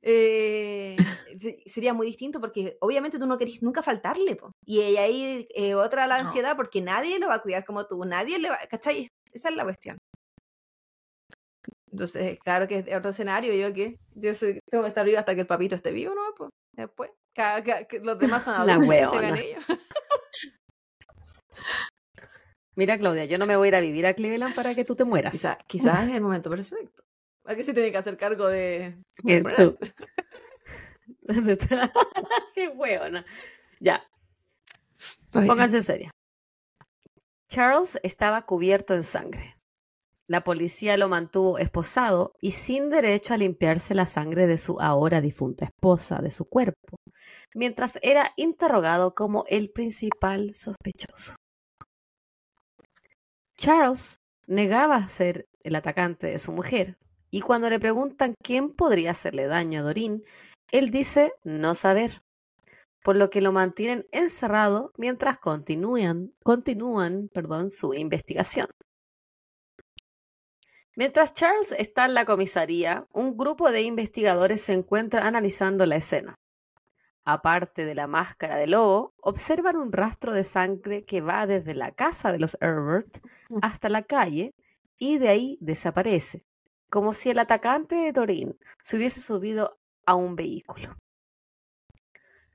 eh, se- sería muy distinto porque obviamente tú no querés nunca faltarle, po. y ahí eh, otra la No. ansiedad porque nadie lo va a cuidar como tú, nadie le va, ¿cachai? Esa es la cuestión. Entonces, claro que es otro escenario, yo que yo soy- tengo que estar vivo hasta que el papito esté vivo, ¿no? Pues después, cada- cada- que los demás son adultos, se vean ellos. Mira, Claudia, yo no me voy a ir a vivir a Cleveland para que tú te mueras. Quizás quizás es el momento perfecto. ¿A qué se tiene que hacer cargo de...? Qué hueona. Ya, pónganse seria. Charles estaba cubierto en sangre. La policía lo mantuvo esposado y sin derecho a limpiarse la sangre de su ahora difunta esposa de su cuerpo, mientras era interrogado como el principal sospechoso. Charles negaba ser el atacante de su mujer, y cuando le preguntan quién podría hacerle daño a Dorin, él dice no saber, por lo que lo mantienen encerrado mientras continúan, continúan perdón, su investigación. Mientras Charles está en la comisaría, un grupo de investigadores se encuentra analizando la escena. Aparte de la máscara de lobo, observan un rastro de sangre que va desde la casa de los Herbert hasta la calle y de ahí desaparece, como si el atacante de Torín se hubiese subido a un vehículo.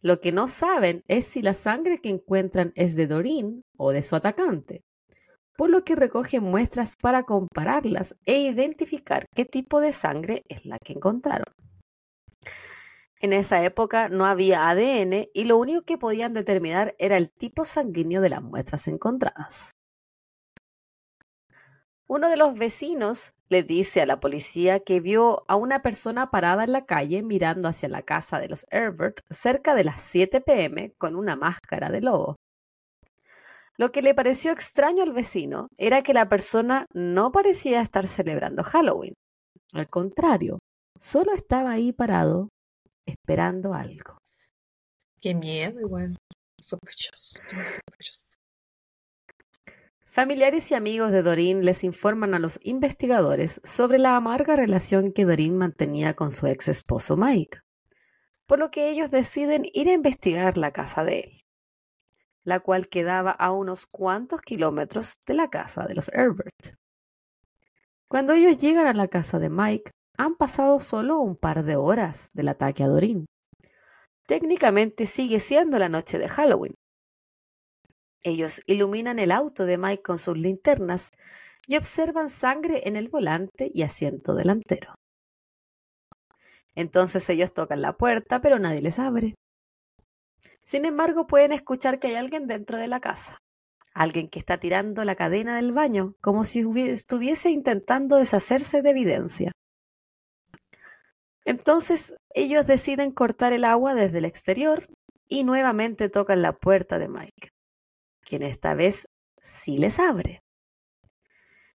Lo que no saben es si la sangre que encuentran es de Dorin o de su atacante, por lo que recogen muestras para compararlas e identificar qué tipo de sangre es la que encontraron. En esa época no había ADN y lo único que podían determinar era el tipo sanguíneo de las muestras encontradas. Uno de los vecinos le dice a la policía que vio a una persona parada en la calle mirando hacia la casa de los Herbert cerca de las 7 pm con una máscara de lobo. Lo que le pareció extraño al vecino era que la persona no parecía estar celebrando Halloween. Al contrario, solo estaba ahí parado esperando algo. Qué miedo, igual. Sospechoso. Familiares y amigos de Dorin les informan a los investigadores sobre la amarga relación que Dorin mantenía con su ex esposo Mike, por lo que ellos deciden ir a investigar la casa de él. la cual quedaba a unos cuantos kilómetros de la casa de los Herbert. Cuando ellos llegan a la casa de Mike, han pasado solo un par de horas del ataque a Dorin. Técnicamente sigue siendo la noche de Halloween. Ellos iluminan el auto de Mike con sus linternas y observan sangre en el volante y asiento delantero. Entonces ellos tocan la puerta, pero nadie les abre. Sin embargo, pueden escuchar que hay alguien dentro de la casa. Alguien que está tirando la cadena del baño, como si estuviese intentando deshacerse de evidencia. Entonces ellos deciden cortar el agua desde el exterior y nuevamente tocan la puerta de Mike, quien esta vez sí les abre.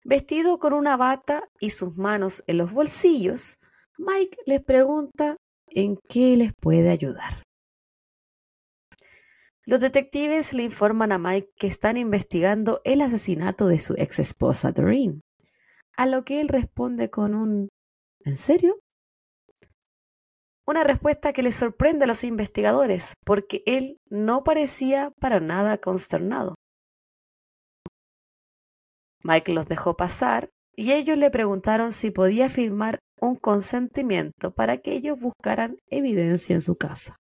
Vestido con una bata y sus manos en los bolsillos, Mike les pregunta en qué les puede ayudar. Los detectives le informan a Mike que están investigando el asesinato de su ex esposa Doreen, a lo que él responde con un ¿En serio? Una respuesta que le sorprende a los investigadores, porque él no parecía para nada consternado. Mike los dejó pasar y ellos le preguntaron si podía firmar un consentimiento para que ellos buscaran evidencia en su casa.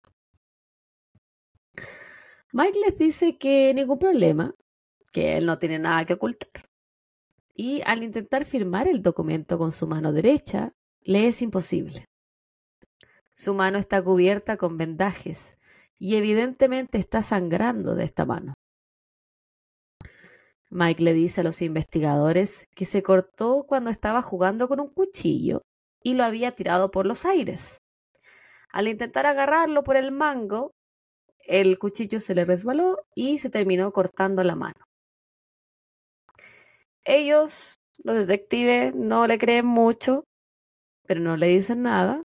Mike les dice que ningún problema, que él no tiene nada que ocultar. Y al intentar firmar el documento con su mano derecha, le es imposible. Su mano está cubierta con vendajes y evidentemente está sangrando de esta mano. Mike le dice a los investigadores que se cortó cuando estaba jugando con un cuchillo y lo había tirado por los aires. Al intentar agarrarlo por el mango, el cuchillo se le resbaló y se terminó cortando la mano. Ellos, los detectives, no le creen mucho, pero no le dicen nada.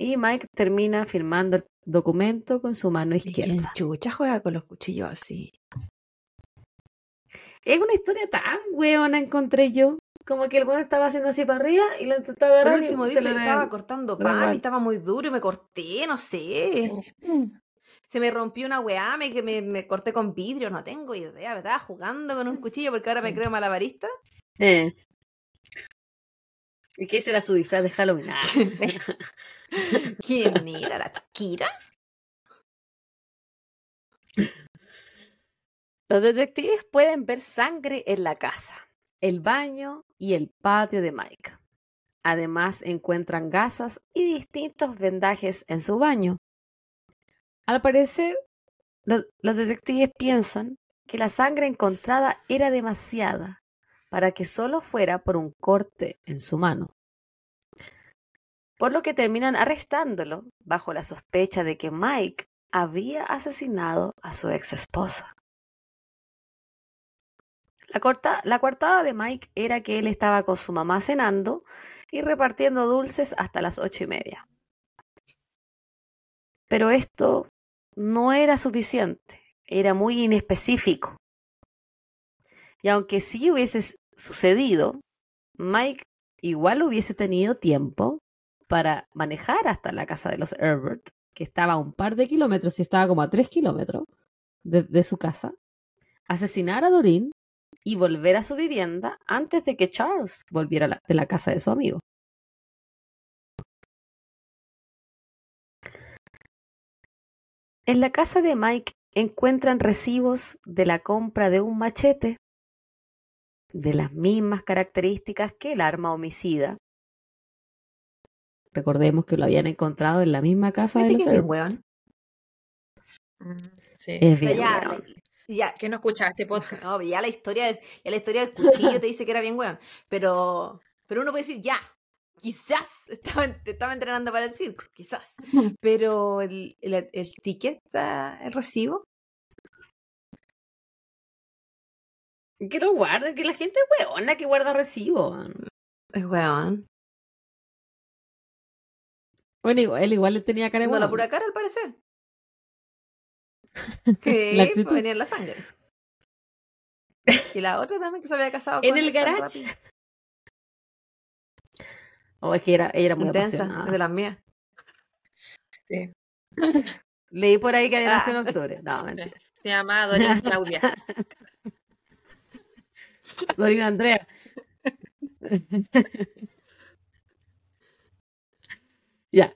Y Mike termina firmando el documento con su mano izquierda. ¿Quién chucha juega con los cuchillos así? Es una historia tan weona, encontré yo. Como que el weón estaba haciendo así para arriba y lo intentaba agarrar. Día se le estaba cortando pan y estaba muy duro y me corté, no sé. Se me rompió una weá, me, que me, corté con vidrio, no tengo idea. Me estaba jugando con un cuchillo porque ahora me creo malabarista. Eh. ¿Y qué será su disfraz de Halloween? ¿Quién era? ¿La Shakira? Los detectives pueden ver sangre en la casa, el baño y el patio de Mike. Además, encuentran gasas y distintos vendajes en su baño. Al parecer, los detectives piensan que la sangre encontrada era demasiada para que solo fuera por un corte en su mano. Por lo que terminan arrestándolo bajo la sospecha de que Mike había asesinado a su ex esposa. La, corta, coartada de Mike era que él estaba con su mamá cenando y repartiendo dulces hasta las ocho y media. Pero esto no era suficiente, era muy inespecífico. Y aunque sí hubiese sucedido, Mike igual hubiese tenido tiempo para manejar hasta la casa de los Herbert, que estaba a un par de kilómetros y estaba como a tres kilómetros de, su casa, asesinar a Doreen y volver a su vivienda antes de que Charles volviera de la casa de su amigo. En la casa de Mike encuentran recibos de la compra de un machete de las mismas características que el arma homicida. Recordemos que lo habían encontrado en la misma casa de los es bien, Sí. Es bien, ya, que no escuchaste podcast. No, ya la historia, ya la historia del cuchillo te dice que era bien weón. Pero, pero uno puede decir, ya, quizás estaba, estaba entrenando para el circo, quizás. Pero el, el, el ticket, el recibo. Que lo guarda, que la gente es weona que guarda recibo. Es weón. Bueno, él igual le tenía cara de No, la pura cara al parecer. Que la pues, venía en la sangre. Y la otra también que se había casado con En el garage. Oh, es que era, ella era muy Intensa, apasionada. de las mías. Sí. Leí por ahí que había nacido en octubre. No, mentira. Se llama Doris Claudia. Dorina Andrea. Ya.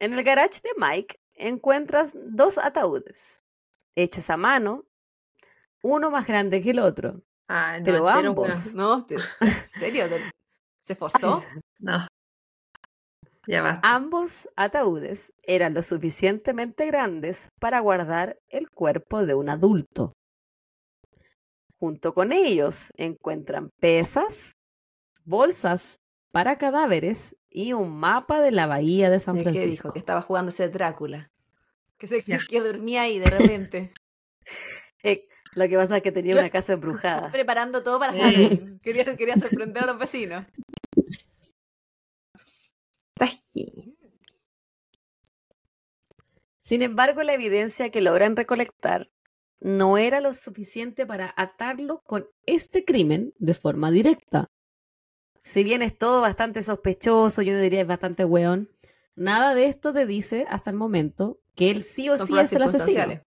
En el garage de Mike encuentras dos ataúdes, hechos a mano, uno más grande que el otro. Ah, no, Pero ambos. No, ¿en serio? ¿Te- ¿Se esforzó? weón. No. Ya basta. Ambos ataúdes eran lo suficientemente grandes para guardar el cuerpo de un adulto. Junto con ellos encuentran pesas, bolsas para cadáveres y un mapa de la bahía de San ¿Qué dijo? Francisco. Que estaba jugándose Drácula. Que se Ya. que dormía ahí de repente. Eh, lo que pasa es que tenía Yo- una casa embrujada. preparando todo para. Halloween. Quería, quería sorprender a los vecinos. Sin embargo, la evidencia que logran recolectar no era lo suficiente para atarlo con este crimen de forma directa. Si bien es todo bastante sospechoso, yo diría es bastante weón, nada de esto te dice hasta el momento que él sí o Son sí es el asesino.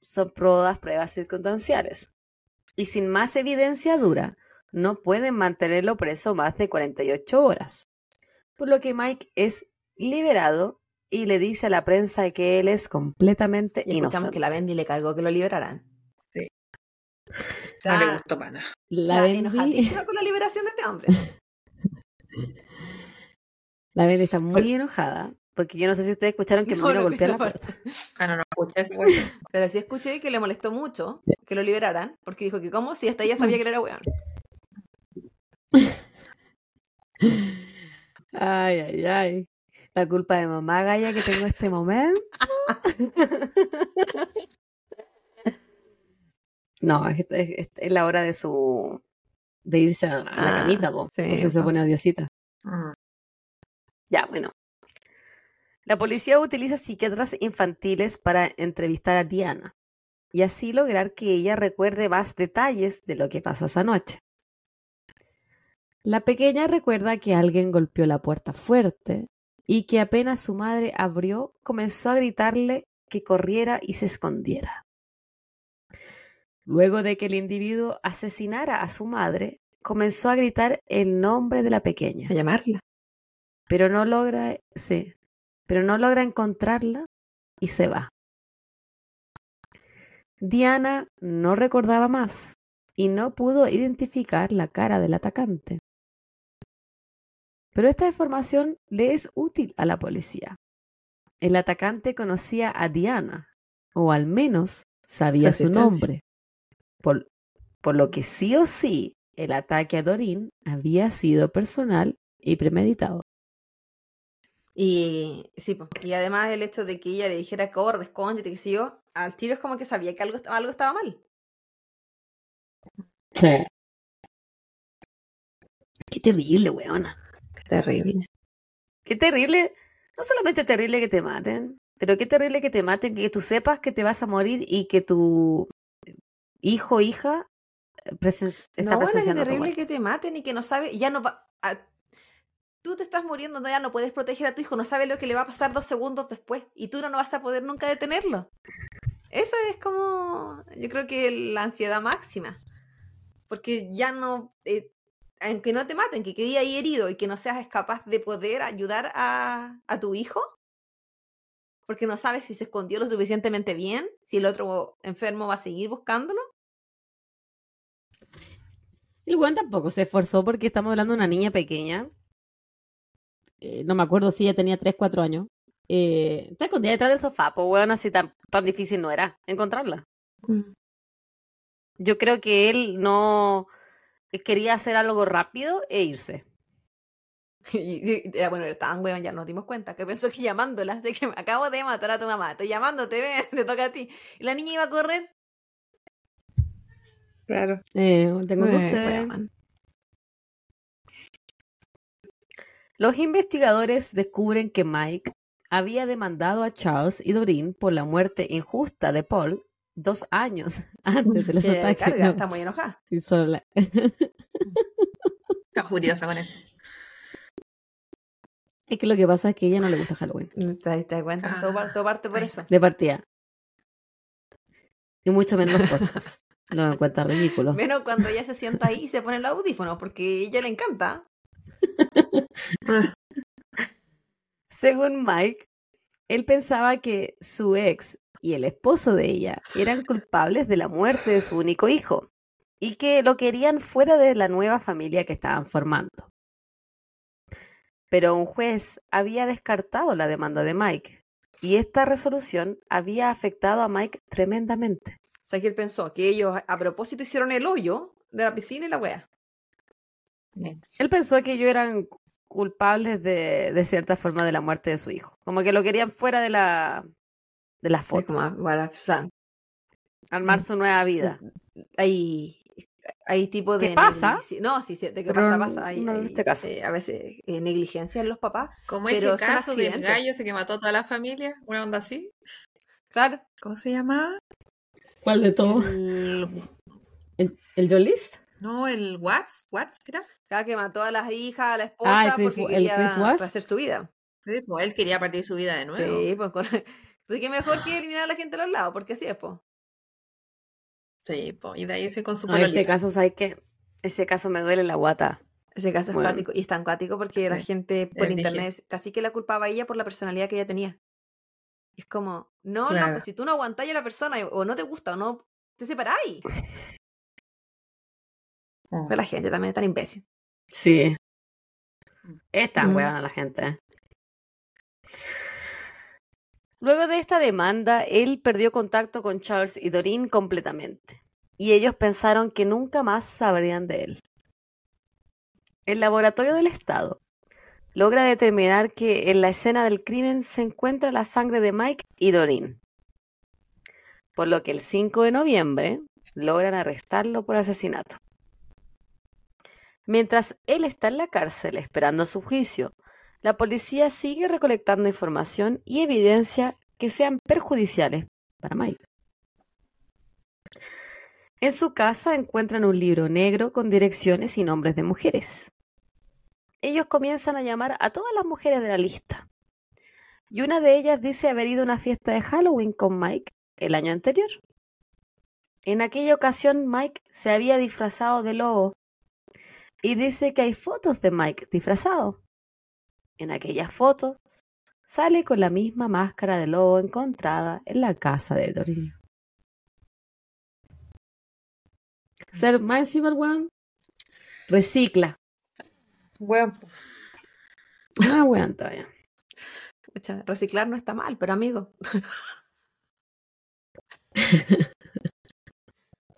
Son pruebas, pruebas circunstanciales. Y sin más evidencia dura, no pueden mantenerlo preso más de 48 horas. Por lo que Mike es liberado y le dice a la prensa que él es completamente Y inocente. que la Bendy le cargó que lo liberaran. No le Ah, gustó para nada. La La con la liberación de este hombre. la está muy enojada porque yo no sé si ustedes escucharon que me No, vino a golpear la puerta. Ah, no, no escuché ese weón. Pero sí escuché que le molestó mucho que lo liberaran, porque dijo que como si hasta ella sabía que él era weón. Ay, ay, ay. La culpa de mamá Gaya que tengo este momento. No, es, es- es- es la hora de su de irse a, a la Ah, camita, po. sí, Entonces se po. pone odiosita. Mm. Ya, bueno. La policía utiliza psiquiatras infantiles para entrevistar a Diana y así lograr que ella recuerde más detalles de lo que pasó esa noche. La pequeña recuerda que alguien golpeó la puerta fuerte y que apenas su madre abrió comenzó a gritarle que corriera y se escondiera. Luego de que el individuo asesinara a su madre, comenzó a gritar el nombre de la pequeña A llamarla. pero no logra, sí, pero no logra encontrarla y se va. Diana no recordaba más y no pudo identificar la cara del atacante. Pero esta información le es útil a la policía. El atacante conocía a Diana, o al menos sabía Su nombre, por, por lo que sí o sí el ataque a Dorín había sido personal y premeditado. Y sí, y además el hecho de que ella le dijera corre, escóndete, que sé yo, al tiro es como que sabía que algo, algo estaba mal. Sí. Qué terrible, weona. Qué terrible. Qué terrible. No solamente terrible que te maten, pero qué terrible que te maten, que tú sepas que te vas a morir y que tu hijo hija eh, presen- está no, presenciando tu terrible que te maten y que no sabe, ya no va, a- tú te estás muriendo, no, ya no puedes proteger a tu hijo, no sabes lo que le va a pasar dos segundos después y tú no vas a poder nunca detenerlo. Eso es como, yo creo que la ansiedad máxima, porque ya no, eh, aunque no te maten, que quede ahí herido y que no seas capaz de poder ayudar a, a tu hijo, porque no sabes si se escondió lo suficientemente bien, si el otro enfermo va a seguir buscándolo. El weón tampoco se esforzó porque estamos hablando de una niña pequeña. Eh, no me acuerdo si ella tenía 3, 4 años. Eh, está escondida detrás del sofá, pues weón, así tan, tan difícil no era encontrarla. Yo creo que él no quería hacer algo rápido e irse. Y, y- ya, bueno, era tan weón, ya nos dimos cuenta que pensó que llamándola, así que me acabo de matar a tu mamá, estoy llamándote, ven, te toca a ti. Y la niña iba a correr. Claro. Eh, tengo Eh, dulce. weón. Los investigadores descubren que Mike había demandado a Charles y Doreen por la muerte injusta de Paul dos años antes de los Que ataques. carga, No, está muy enojada. y solo la- Está furiosa con esto. Es que lo que pasa es que a ella no le gusta Halloween. ¿Te, te das cuenta? Ah, todo, par- todo parte por ahí eso. De partida. Y mucho menos los podcasts. Lo encuentra ridículo. Menos cuando ella se sienta ahí y se pone el audífono, porque a ella le encanta. Según Mike, él pensaba que su ex y el esposo de ella eran culpables de la muerte de su único hijo y que lo querían fuera de la nueva familia que estaban formando. Pero un juez había descartado la demanda de Mike y esta resolución había afectado a Mike tremendamente. O sea, que él pensó que ellos a propósito hicieron el hoyo de la piscina y la wea. Él pensó que ellos eran culpables de, de cierta forma de la muerte de su hijo. Como que lo querían fuera de la, de la foto. como, bueno, o sea, Armar su nueva vida. hay, hay tipo ¿Qué de... pasa? negligencia- No, sí, sí, de qué Pero pasa, pasa. Hay, no en hay, este caso. eh, a veces eh, negligencia en los papás. Como Pero ese caso del gallo ese que mató a toda la familia, una onda así. Claro. ¿Cómo se llamaba? ¿Cuál de todos? El... ¿El, el John List? No, el Watts. ¿Watts era? Cada que mató a las hijas, a la esposa, Ah, el Chris- porque el quería Chris hacer su vida. Sí, pues él quería partir su vida de nuevo. Sí, pues con... Así que mejor que eliminar a la gente a los lados, porque así es, pues. Sí, pues, y de ahí se con su No, ese caso, ¿sabes qué? Ese caso me duele la guata. Ese caso es Bueno. cuático. Y es tan cuático porque la gente por es internet casi que la culpaba a ella por la personalidad que ella tenía. Y es como, no, no, pues si tú no aguantáis a la persona o no te gusta o no te separáis. Pero la gente también es tan imbécil. Sí. Es tan Mm. huevona la gente. Luego de esta demanda, él perdió contacto con Charles y Doreen completamente. Y ellos pensaron que nunca más sabrían de él. El laboratorio del Estado logra determinar que en la escena del crimen se encuentra la sangre de Mike y Doreen. Por lo que el 5 de noviembre logran arrestarlo por asesinato. Mientras él está en la cárcel esperando su juicio, la policía sigue recolectando información y evidencia que sean perjudiciales para Mike. En su casa encuentran un libro negro con direcciones y nombres de mujeres. Ellos comienzan a llamar a todas las mujeres de la lista. Y una de ellas dice haber ido a una fiesta de Halloween con Mike el año anterior. En aquella ocasión Mike se había disfrazado de lobo y dice que hay fotos de Mike disfrazado. En aquellas fotos sale con la misma máscara de lobo encontrada en la casa de Doreen. Ser más encima el weón Ah, weón, todavía. Pucha, reciclar no está mal, pero amigo.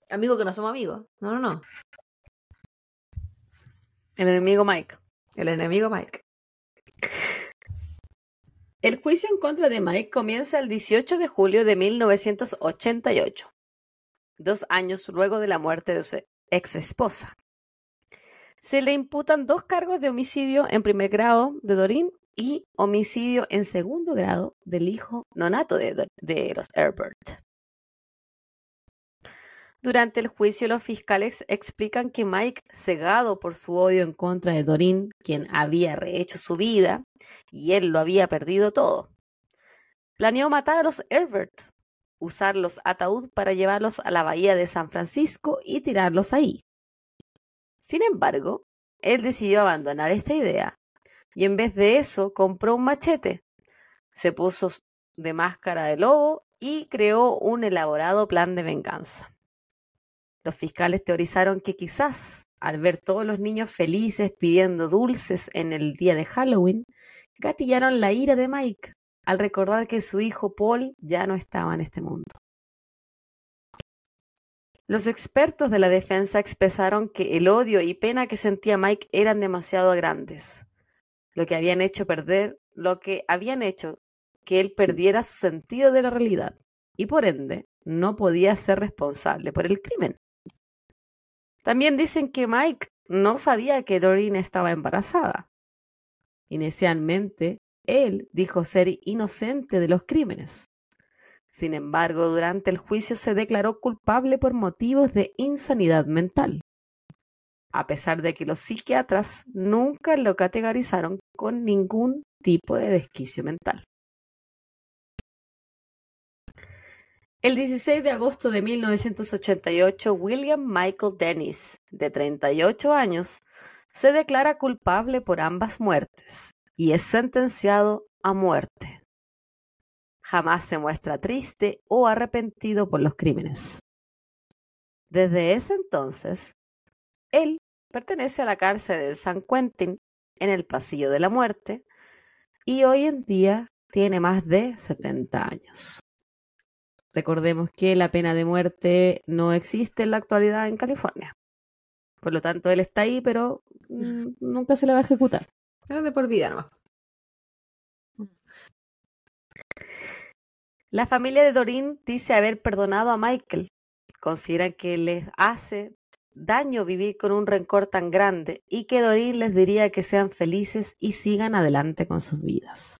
amigo que no somos amigos. No, no, no. El enemigo Mike. El enemigo Mike. El juicio en contra de Mike comienza el 18 de julio de 1988, dos años luego de la muerte de su ex esposa. Se le imputan dos cargos de homicidio en primer grado de Doreen y homicidio en segundo grado del hijo nonato de, los Herbert. Durante el juicio, los fiscales explican que Mike, cegado por su odio en contra de Doreen, quien había rehecho su vida, y él lo había perdido todo. Planeó matar a los Herbert, usar los ataúd para llevarlos a la bahía de San Francisco y tirarlos ahí. Sin embargo, él decidió abandonar esta idea y en vez de eso compró un machete, se puso de máscara de lobo y creó un elaborado plan de venganza. Los fiscales teorizaron que quizás, al ver todos los niños felices pidiendo dulces en el día de Halloween, gatillaron la ira de Mike al recordar que su hijo Paul ya no estaba en este mundo. Los expertos de la defensa expresaron que el odio y pena que sentía Mike eran demasiado grandes, lo que habían hecho perder, lo que habían hecho que él perdiera su sentido de la realidad y por ende no podía ser responsable por el crimen. También dicen que Mike no sabía que Doreen estaba embarazada. Inicialmente, él dijo ser inocente de los crímenes. Sin embargo, durante el juicio se declaró culpable por motivos de insanidad mental, a pesar de que los psiquiatras nunca lo categorizaron con ningún tipo de desquicio mental. El 16 de agosto de 1988, William Michael Dennis, de 38 años, se declara culpable por ambas muertes y es sentenciado a muerte. Jamás se muestra triste o arrepentido por los crímenes. Desde ese entonces, él pertenece a la cárcel de San Quentin en el Pasillo de la Muerte y hoy en día tiene más de 70 años. Recordemos que la pena de muerte no existe en la actualidad en California. Por lo tanto, él está ahí, pero mm, nunca se le va a ejecutar. De por vida nomás. La familia de Dorin dice haber perdonado a Michael. Consideran que les hace daño vivir con un rencor tan grande y que Dorin les diría que sean felices y sigan adelante con sus vidas.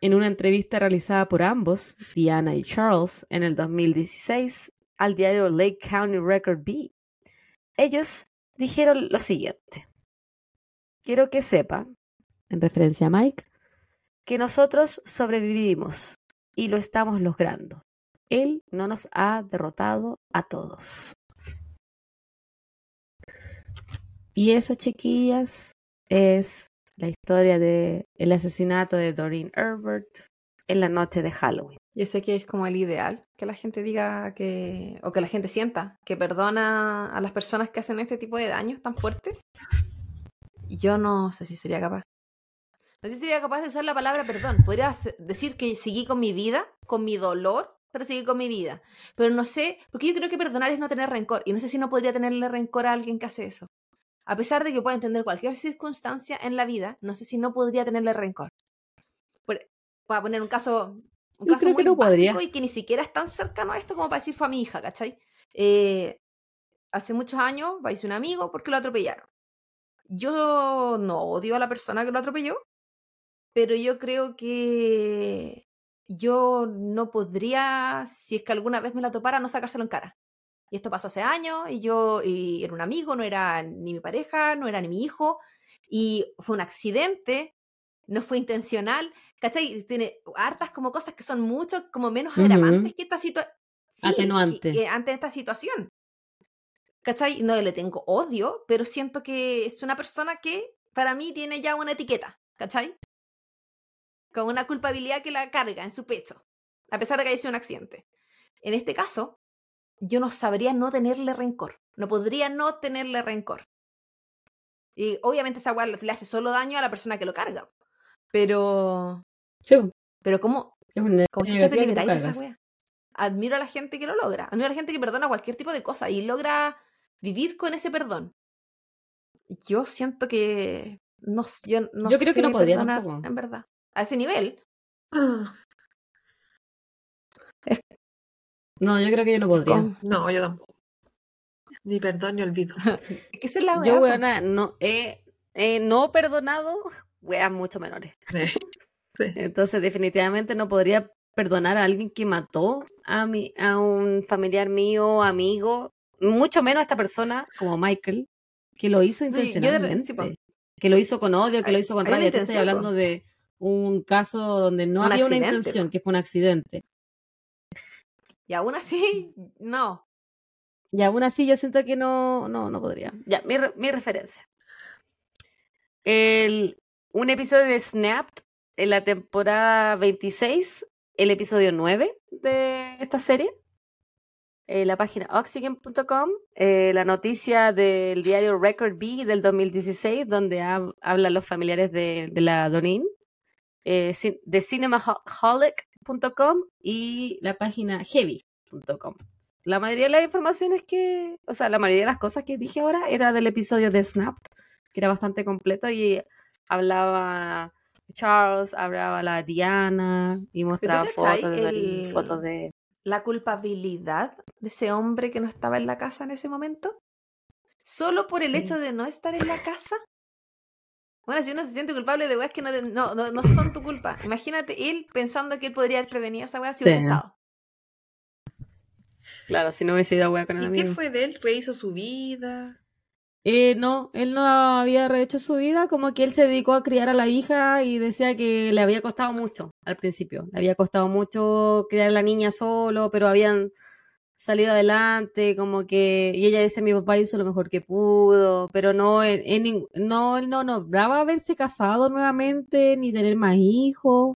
En una entrevista realizada por ambos, Diana y Charles, en el 2016, al diario Lake County Record B, ellos dijeron lo siguiente. Quiero que sepa, en referencia a Mike, que nosotros sobrevivimos y lo estamos logrando. Él no nos ha derrotado a todos. Y esas chiquillas es la historia del el asesinato de Doreen Herbert en la noche de Halloween. Yo sé que es como el ideal, que la gente diga que, o que la gente sienta, que perdona a las personas que hacen este tipo de daños tan fuertes. Yo no sé si sería capaz. No sé si sería capaz de usar la palabra perdón. Podría decir que seguí con mi vida, con mi dolor, pero seguí con mi vida. Pero no sé, porque yo creo que perdonar es no tener rencor. Y no sé si no podría tenerle rencor a alguien que hace eso. A pesar de que pueda entender cualquier circunstancia en la vida, no sé si no podría tenerle rencor. Para poner un caso, un caso muy básico y que ni siquiera es tan cercano a esto como para decir fue a mi hija, ¿cachai? Eh, hace muchos años vais un amigo porque lo atropellaron. Yo no odio a la persona que lo atropelló, pero yo creo que yo no podría, si es que alguna vez me la topara, no sacárselo en cara. Y esto pasó hace años y yo y era un amigo, no era ni mi pareja, no era ni mi hijo. Y fue un accidente, no fue intencional. ¿Cachai? Tiene hartas como cosas que son mucho como menos agravantes que esta situación. Atenuante. ante esta situación. ¿Cachai? No le tengo odio, pero siento que es una persona que para mí tiene ya una etiqueta. ¿Cachai? Con una culpabilidad que la carga en su pecho, a pesar de que haya sido un accidente. En este caso, yo no sabría no tenerle rencor. No podría no tenerle rencor. Y obviamente esa weá le hace solo daño a la persona que lo carga. Pero. Sí. Pero ¿cómo? ¿Cómo te liberáis de esa weá? Admiro a la gente que lo logra. Admiro a la gente que perdona cualquier tipo de cosa y logra vivir con ese perdón. Yo siento que. No, yo no yo creo que no podría tampoco. En verdad. A ese nivel. No, yo creo que yo no podría. No, yo tampoco. Ni perdón ni olvido. es la Yo, weona, no he, no perdonado weas mucho menores. Entonces, definitivamente no podría perdonar a alguien que mató a, mi, a un familiar mío, amigo, mucho menos a esta persona como Michael, que lo hizo intencionalmente. que lo hizo con odio, que lo hizo con rabia. Te estoy hablando de un caso donde no había una intención, que fue un accidente. Y aún así, no. Y aún así yo siento que no, no, no podría. Ya, mi, mi referencia. El, un episodio de Snapped en la temporada 26, el episodio 9 de esta serie. En la página oxygen.com, eh, la noticia del diario Record B del 2016, donde hablan los familiares de, de la Donin, eh, de Cinemaholic y la página heavy.com. La mayoría de las informaciones que, o sea, la mayoría de las cosas que dije ahora era del episodio de Snap, que era bastante completo y hablaba Charles, hablaba la Diana y mostraba fotos de, fotos de la culpabilidad de ese hombre que no estaba en la casa en ese momento. Solo por el hecho de no estar en la casa. Bueno, si uno se siente culpable de weas que no, no, no, son tu culpa. Imagínate él pensando que él podría haber prevenido esa wea si hubiese estado. Claro, si no hubiese ido a wea con el ¿Y qué fue de él? hizo su vida? Eh, no, él no había rehecho su vida, como que él se dedicó a criar a la hija y decía que le había costado mucho al principio. Le había costado mucho criar a la niña solo, pero habían salido adelante, como que, y ella dice, mi papá hizo lo mejor que pudo, pero no, en, en ning- no, él no nombraba haberse casado nuevamente, ni tener más hijos.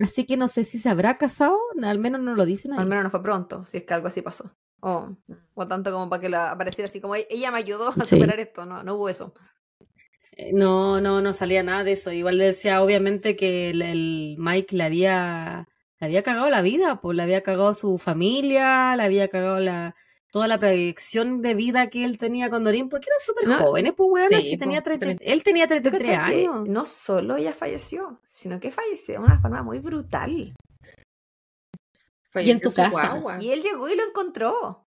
Así que no sé si se habrá casado, al menos no lo dicen ahí. Al menos no fue pronto, si es que algo así pasó. O, o tanto como para que la apareciera así como "E- ella me ayudó a Sí. superar esto. No, no hubo eso. Eh, No, no, no salía nada de eso. Igual decía, obviamente, que el, el Mike le había, le había cagado la vida, pues le había cagado su familia, le había cagado la, toda la proyección de vida que él tenía con Doreen, porque eran súper No, jóvenes, pues weón, sí, si tenía pues, 30 él tenía ¿Tú 33 cachai que años. no solo ella falleció, sino que falleció de una forma muy brutal. Falleció tu su casa. guagua. Y él llegó y lo encontró.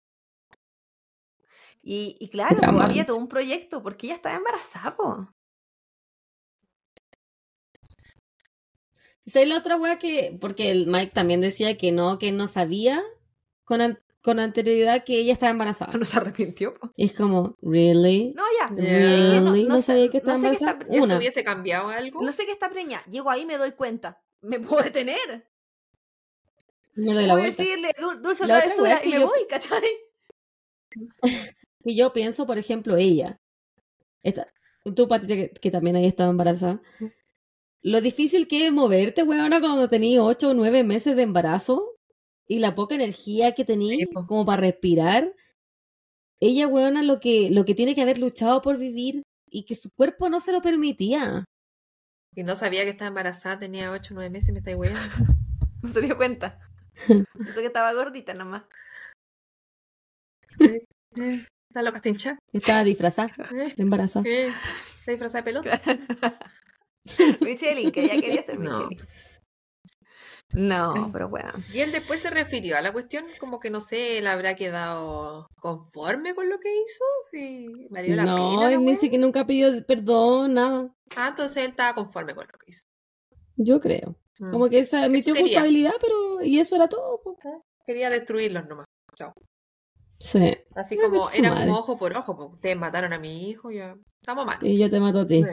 Y, y claro, po, traumante. había todo un proyecto porque ella estaba embarazada. po. Esa es la otra weá que, porque el Mike también decía que no, que no sabía con, an- con anterioridad que ella estaba embarazada. No se arrepintió. po. Es como, ¿really? No, ya. ¿Really? no sabía que estaba no sé qué está embarazada. pre- ¿Eso Una. hubiese cambiado algo? No sé qué está preñada. Llego ahí y me doy cuenta. Me puedo detener. Me doy la Puedo vuelta. decirle "Dul- dulce La otra travesura y que me yo- voy, ¿cachai? Y yo pienso, por ejemplo, ella, esta, tú, Patita, que, que también ahí estado embarazada, lo difícil que es moverte, weona, cuando tenías ocho o nueve meses de embarazo y la poca energía que tenías Sí, como para respirar. Ella, weona, lo que, lo que tiene que haber luchado por vivir y que su cuerpo no se lo permitía. Y no sabía que estaba embarazada, tenía 8 o 9 meses y me estáis weando. No se dio cuenta. Eso que estaba gordita nomás. Eh, ¿Está loca hincha? Estaba disfrazada Eh, embarazada. eh, ¿Está disfrazada de pelota? Michelin, que ella quería ser No. Michelin. No, pero bueno. Y él después se refirió a la cuestión como que no sé, él habrá quedado conforme con lo que hizo, si valió la No, pena. la él ni wea? siquiera nunca pidió perdón, nada. Ah, entonces él estaba conforme con lo que hizo. Yo creo. Mm. Como que se admitió culpabilidad, pero. Y eso era todo. po. Quería destruirlos nomás. Sí. Así como, era como ojo por ojo, porque ustedes mataron a mi hijo, ya estamos mal. Y yo te mato a ti.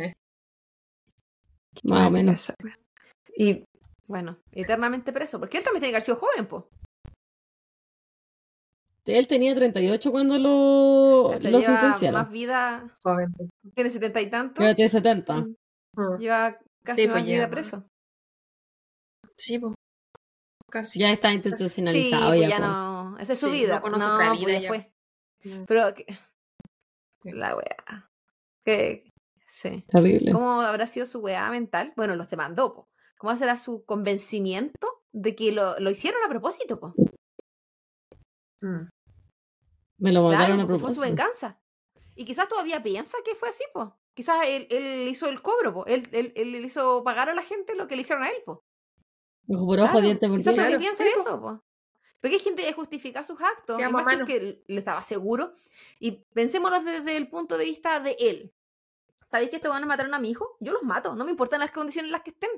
Más o menos. Y bueno, eternamente preso. Porque él también tiene que haber sido joven, po. Él tenía 38 cuando lo, Hasta lo lleva sentenciaron. más vida. joven. Tiene setenta y tanto. Pero tiene 70. Mm, Ah, Lleva casi Sí, más pues vida lleva. preso. Sí, pues. Casi. Ya está Sí, institucionalizado. pues ya, ya no. Esa es su Sí, vida. no conoce no, otra pues vida ya ya. fue. Mm. Pero que- Sí. la weá. Que sí. Terrible. ¿Cómo habrá sido su weá mental? Bueno, los demandó, po. ¿Cómo será su convencimiento de que lo, lo hicieron a propósito, po? Mm. Me lo Claro, a porque fue su propósito. venganza. Y quizás todavía piensa que fue así, po. Quizás él, él hizo el cobro, po. Él, él, él le hizo pagar a la gente lo que le hicieron a él, po. Ojo por ojo, Claro, diente por quizás diente. todavía piensa sí, po. eso, po. Porque hay gente que justifica sus actos. Que más es le estaba seguro. Y pensémoslo desde el punto de vista de él. ¿Sabéis que estos van a matar a mi hijo? Yo los mato. No me importan las condiciones en las que estén.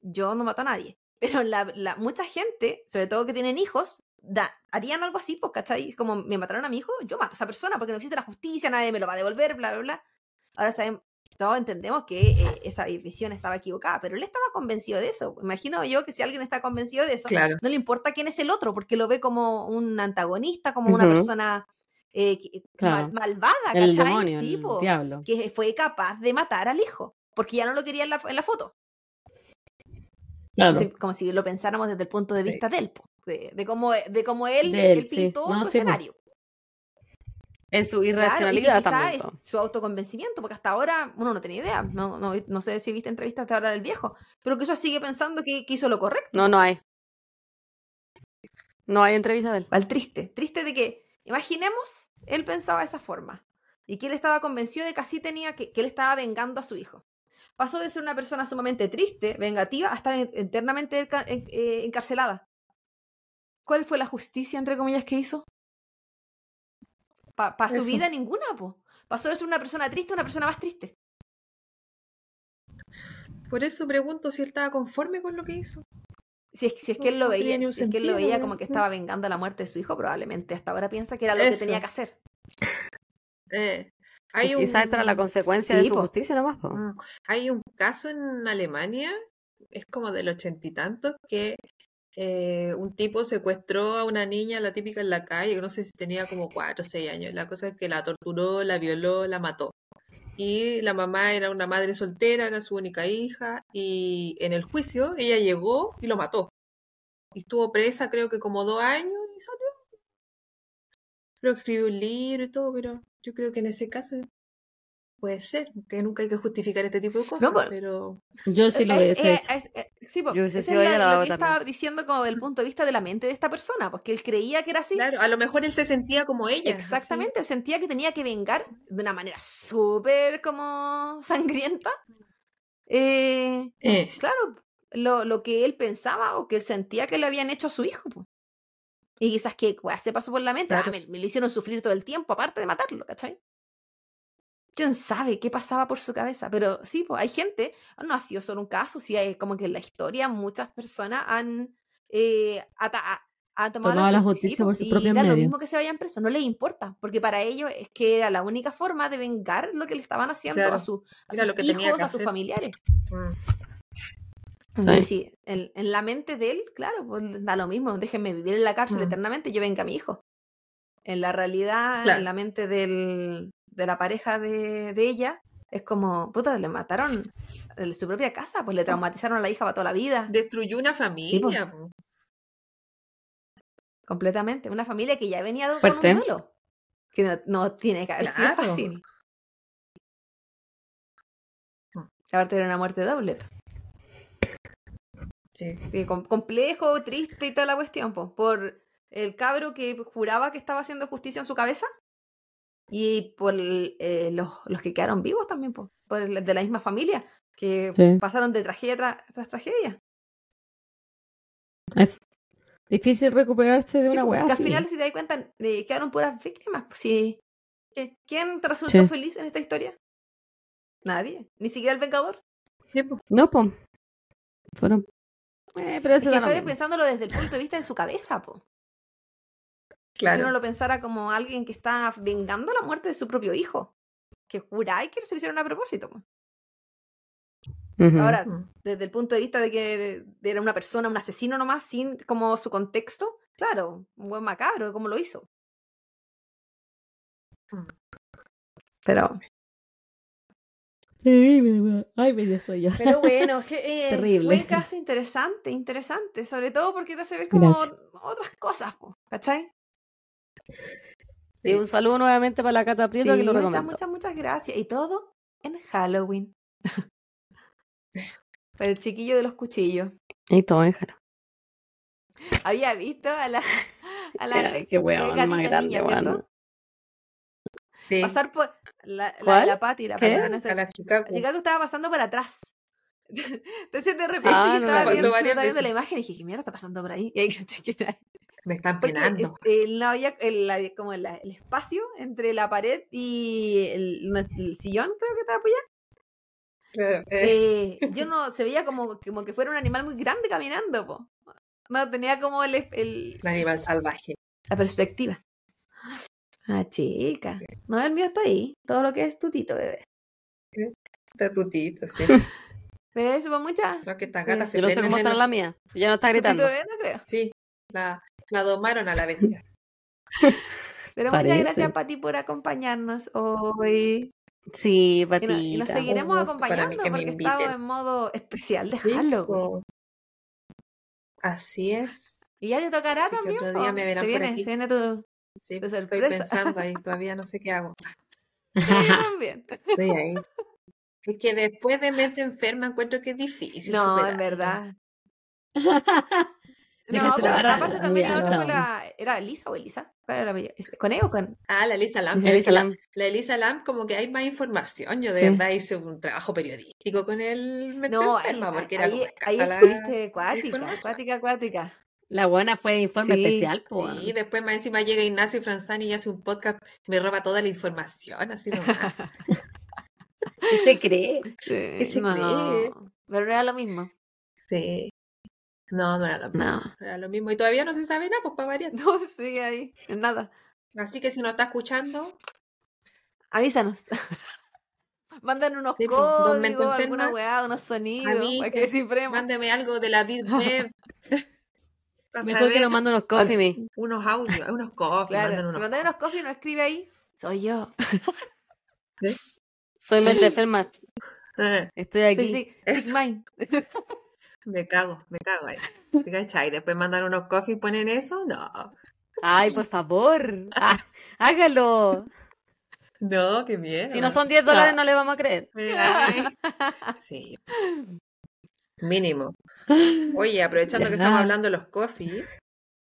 Yo no mato a nadie. Pero la, la- mucha gente, sobre todo que tienen hijos, da- harían algo así, pues, ¿cachai? Como me mataron a mi hijo, yo mato a esa persona porque no existe la justicia, nadie me lo va a devolver, bla, bla, bla. Ahora sabemos, todos entendemos que eh, esa visión estaba equivocada, pero él estaba convencido de eso. Imagino yo que si alguien está convencido de eso, Claro. no le importa quién es el otro, porque lo ve como un antagonista, como una persona eh, Claro. mal- malvada, El ¿cachai? demonio, Sí, el po, diablo. que fue capaz de matar al hijo, porque ya no lo quería en la, en la foto. Claro. Sí, como si lo pensáramos desde el punto de Sí. vista de él, po, de, de cómo, de cómo él, De él, él sí. pintó No, su sí, po. escenario. Es su Claro, y irracionalidad también. po. su autoconvencimiento, porque hasta ahora uno no tenía idea. No, no, no sé si viste entrevistas de ahora del viejo, pero que eso sigue pensando que, que hizo lo correcto. No, no hay. No hay entrevista de él. Al triste, triste de que, imaginemos, él pensaba de esa forma y que él estaba convencido de que así tenía que, que él estaba vengando a su hijo. Pasó de ser una persona sumamente triste, vengativa, a estar en- eternamente eh, encarcelada. ¿Cuál fue la justicia, entre comillas, que hizo? Para su vida ninguna, po. Pasó de ser una persona triste a una persona más triste. Por eso pregunto si él estaba conforme con lo que hizo. Si es, si es que él lo veía, si es que él lo veía como que estaba vengando la muerte de su hijo, probablemente hasta ahora piensa que era lo que tenía que hacer. Eh, hay un, quizás esta era la consecuencia de su po. justicia nomás, po. Mm, Hay un caso en Alemania, es como del ochenta y tantos, que eh, un tipo secuestró a una niña, la típica en la calle, no sé si tenía como cuatro o seis años. La cosa es que la torturó, la violó, la mató. Y la mamá era una madre soltera, era su única hija, y en el juicio ella llegó y lo mató. Y estuvo presa creo que como dos años y salió. Que escribió un libro y todo, pero yo creo que en ese caso puede ser, que nunca hay que justificar este tipo de cosas, pero- pero Yo sí lo Es- hubiese es- hecho. es- es- sí, po, Yo hubiese eso sido es ella, lo- la lo hago que también. estaba diciendo como del punto de vista de la mente de esta persona, porque él creía que era así. claro, a lo mejor él se sentía como ella. Exactamente, él sentía que tenía que vengar de una manera súper como sangrienta. Eh, Eh, claro, lo, lo que él pensaba o que sentía que le habían hecho a su hijo. po. Y quizás que weá, se pasó por la mente, ah, Claro. me, me lo hicieron sufrir todo el tiempo, aparte de matarlo, ¿cachai? ¿Quién sabe qué pasaba por su cabeza? Pero sí, pues hay gente, no ha sido solo un caso, sí, hay como que en la historia muchas personas han, eh, ata- a- han tomado, Tomado la ju- justicia por po, sus y propios da lo mismo que se vayan presos, no les importa, porque para ellos es que era la única forma de vengar lo que le estaban haciendo Claro, a, su, a sus lo que hijos, tenía que a sus hacer. familiares. mm, Entonces, sí, en, en la mente de él, claro, pues da lo mismo, déjenme vivir en la cárcel Mm. eternamente, yo venga a mi hijo. En la realidad, Claro. en la mente del, de la pareja de, de ella, es como, puta, le mataron en su propia casa, pues le traumatizaron a la hija para toda la vida, destruyó una pues. familia. po. completamente. Una familia que ya venía de- un duelo, que no, no tiene que haber sido Claro. fácil. Mm. Aparte era una muerte doble. Sí. Sí, com- complejo, triste y toda la cuestión, pues, por el cabro que juraba que estaba haciendo justicia en su cabeza y por el- eh, los, los que quedaron vivos también, por el de la misma familia, que Sí. pasaron de tragedia tras, tras tragedia. Es difícil recuperarse de Sí, una weá al final, si te das cuenta, eh, quedaron puras víctimas. Pues, sí. ¿Qué- ¿Quién te resultó Sí. feliz en esta historia? Nadie. Ni siquiera el Vengador. Sí, po. No, po. Fueron. Eh, pero Es que estoy pensándolo desde el punto de vista de su cabeza, po. Si uno lo pensara como alguien que está vengando la muerte de su propio hijo. Que jura y que se lo hicieron a propósito. Ahora, desde el punto de vista de que era una persona, un asesino nomás, sin como su contexto, claro, un buen macabro, como lo hizo. Mm. Pero, Ay, me- sueño. pero bueno, que, eh, Terrible. fue un caso interesante, interesante, sobre todo porque te hace ver como Gracias. otras cosas, ¿cachai? Y un saludo nuevamente para la Cata Prieto Sí, que lo muchas, recomiendo. muchas, muchas gracias. Y todo en Halloween. Para el chiquillo de los cuchillos. Y todo, déjalo. Había visto a la, a la qué weón, más grande, weón. pasar por la, la, la Pati, la ¿Qué? Pati, no sé, A la Chicago. estaba pasando por atrás. Entonces de repente Ah, no me estaba viendo, Pasó estaba varias viendo la imagen y dije, ¿qué mierda está pasando por ahí? Y ahí Me están Porque penando. es- eh, no había el, la- como la- el espacio entre la pared y el, el sillón, creo que estaba apoyado. Claro. eh, Eh, yo no, se veía como, como que fuera un animal muy grande caminando, po. No tenía como el, el- un animal salvaje. la perspectiva. Ah, chica. No, el mío está ahí. Todo lo que es tutito, bebé. Está tutito, sí. Pero eso fue mucha. Creo que esta Sí. gata se Yo no sé cómo está la mía. Ya no está Tutito gritando. bebé, no creo. Sí, la, la domaron a la bestia. Pero Parece. muchas gracias, Pati, por acompañarnos hoy. Sí, Y, no- y nos seguiremos acompañando me porque estamos en modo especial de Sí, Halloween. po. Así es. Y ya te tocará Así también. otro día me verán se por viene, aquí. se viene tu. Sí, De estoy pensando ahí, todavía no sé qué hago. Sí, también. Estoy ahí. Es que después de mente enferma encuentro que es difícil. No, en superarlo. verdad. No, vara aparte también la fue la. ¿Era Elisa o Elisa? ¿Cuál era la apellido? ¿Es- ¿Con E o con.? Ah, la Elisa Lam. Elisa pero es que la- Lam. La, Elisa Lam, como que hay más información. Yo de Sí. verdad hice un trabajo periodístico con el mente No, ahí, enferma, porque era ahí, como ahí estuviste acuática, información. acuática, acuática. La buena fue de informe Sí, especial. po. Sí, después más encima llega Ignacio Franzani y hace un podcast, me roba toda la información, así nomás. ¿Qué se cree? ¿Qué se no, cree? Pero no era lo mismo. Sí. No, no era lo mismo. No. era lo mismo. Y todavía no se sabe nada, pues para variar. No, sigue ahí, en nada. Así que si no está escuchando, avísanos. Mandan unos Sí, mente códigos, alguna weá, unos sonidos, para que descifremos. Mándeme algo de la Deep Web. Para Mejor que saber nos manden unos coffee me. unos audios, unos coffee, Claro, mandan si unos mandan unos coffee nos escribe ahí, soy yo. ¿ves? Soy mente enferma. Eh, Estoy aquí. Sig- Eso. Me cago, me cago ahí. ¿Te cachai? Después mandan unos coffee y ponen eso. No. Ay, por favor. Ah, hágalo. No, qué bien. Si no son 10 dólares, no le vamos a creer. Sí. Mínimo. Oye, aprovechando que estamos hablando de los coffee,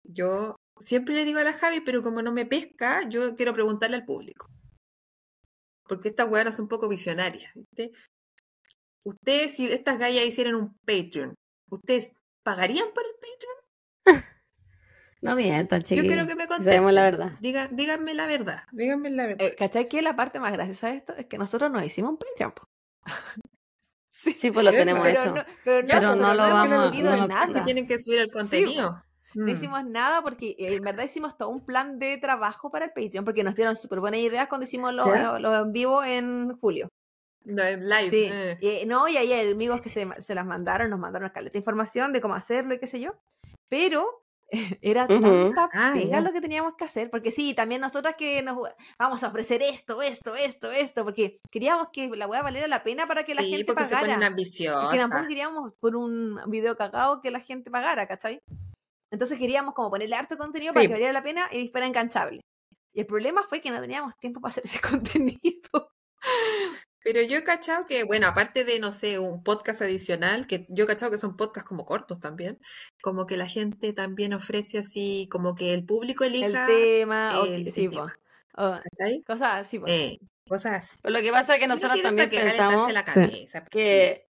yo siempre le digo a la Javi, pero como no me pesca, yo quiero preguntarle al público. Porque estas weonas son un poco visionarias. ¿viste? Ustedes, si estas gallas hicieran un Patreon, ¿ustedes pagarían por el Patreon? No mientan, Yo chiquillos. quiero que me contesten. La verdad. Diga, díganme la verdad. Díganme la verdad. Eh, ¿Cachai que la parte más graciosa de esto es que nosotros nos hicimos un Patreon? po? sí, Sí, pues lo tenemos pero hecho. no, pero no, Pero nosotros no lo hemos vamos- subido no lo- nada. que tienen que subir el contenido. No Mm. hicimos nada porque eh, en verdad hicimos todo un plan de trabajo para el Patreon porque nos dieron súper buenas ideas cuando hicimos los los en vivo en julio. No, en live. Sí, eh. y, no, y ahí hay amigos que se, se las mandaron, nos mandaron caleta de información de cómo hacerlo y qué sé yo. Pero era Ujú. tanta Ah, pega lo que teníamos que hacer, porque sí, también nosotras que nos vamos a ofrecer esto, esto, esto, esto, porque queríamos que la weá valiera la pena para que la gente porque se pagara. ponen Es ambiciosas. que tampoco queríamos por un video cagado que la gente pagara, ¿cachai? Entonces queríamos como ponerle harto contenido para Sí. que valiera la pena y fuera enganchable. Y el problema fue que no teníamos tiempo para hacer ese contenido. Pero yo he cachado que, bueno, aparte de, no sé, un podcast adicional, que yo he cachado que son podcasts como cortos también, como que la gente también ofrece así, como que el público El elija, tema, el- el sí, tema. po. O ¿cachai? cosas así, po. Eh, cosas así. Pero lo que pasa es que nosotros también que pensamos calentarse la Sí. cabeza. pues, que...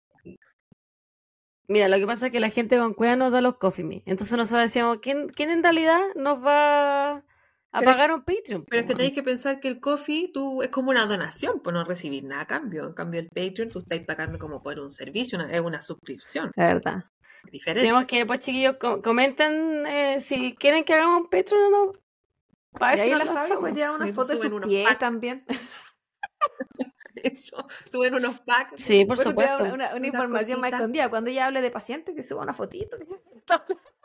Mira, lo que pasa es que la gente con cueva nos da los coffee me. Entonces nosotros decíamos, ¿quién, quién en realidad nos va a Pero- pagar un Patreon? Pero es que tenéis que pensar que el coffee tú es como una donación, pues no recibir nada a cambio. En cambio, el Patreon tú estás pagando como por un servicio, una- es una suscripción La verdad. diferente. Tenemos que, pues chiquillos, co- comenten eh, si quieren que hagamos un Patreon o no. Para ver si la lo Javi hacemos. pues lleva una Sí, foto de suben sus unos pies packs. también. Eso, suben unos packs. Sí, por Bueno, supuesto. Una, una- una Una información más cosita. escondida. Cuando ella hable de pacientes, que suba una fotito. que-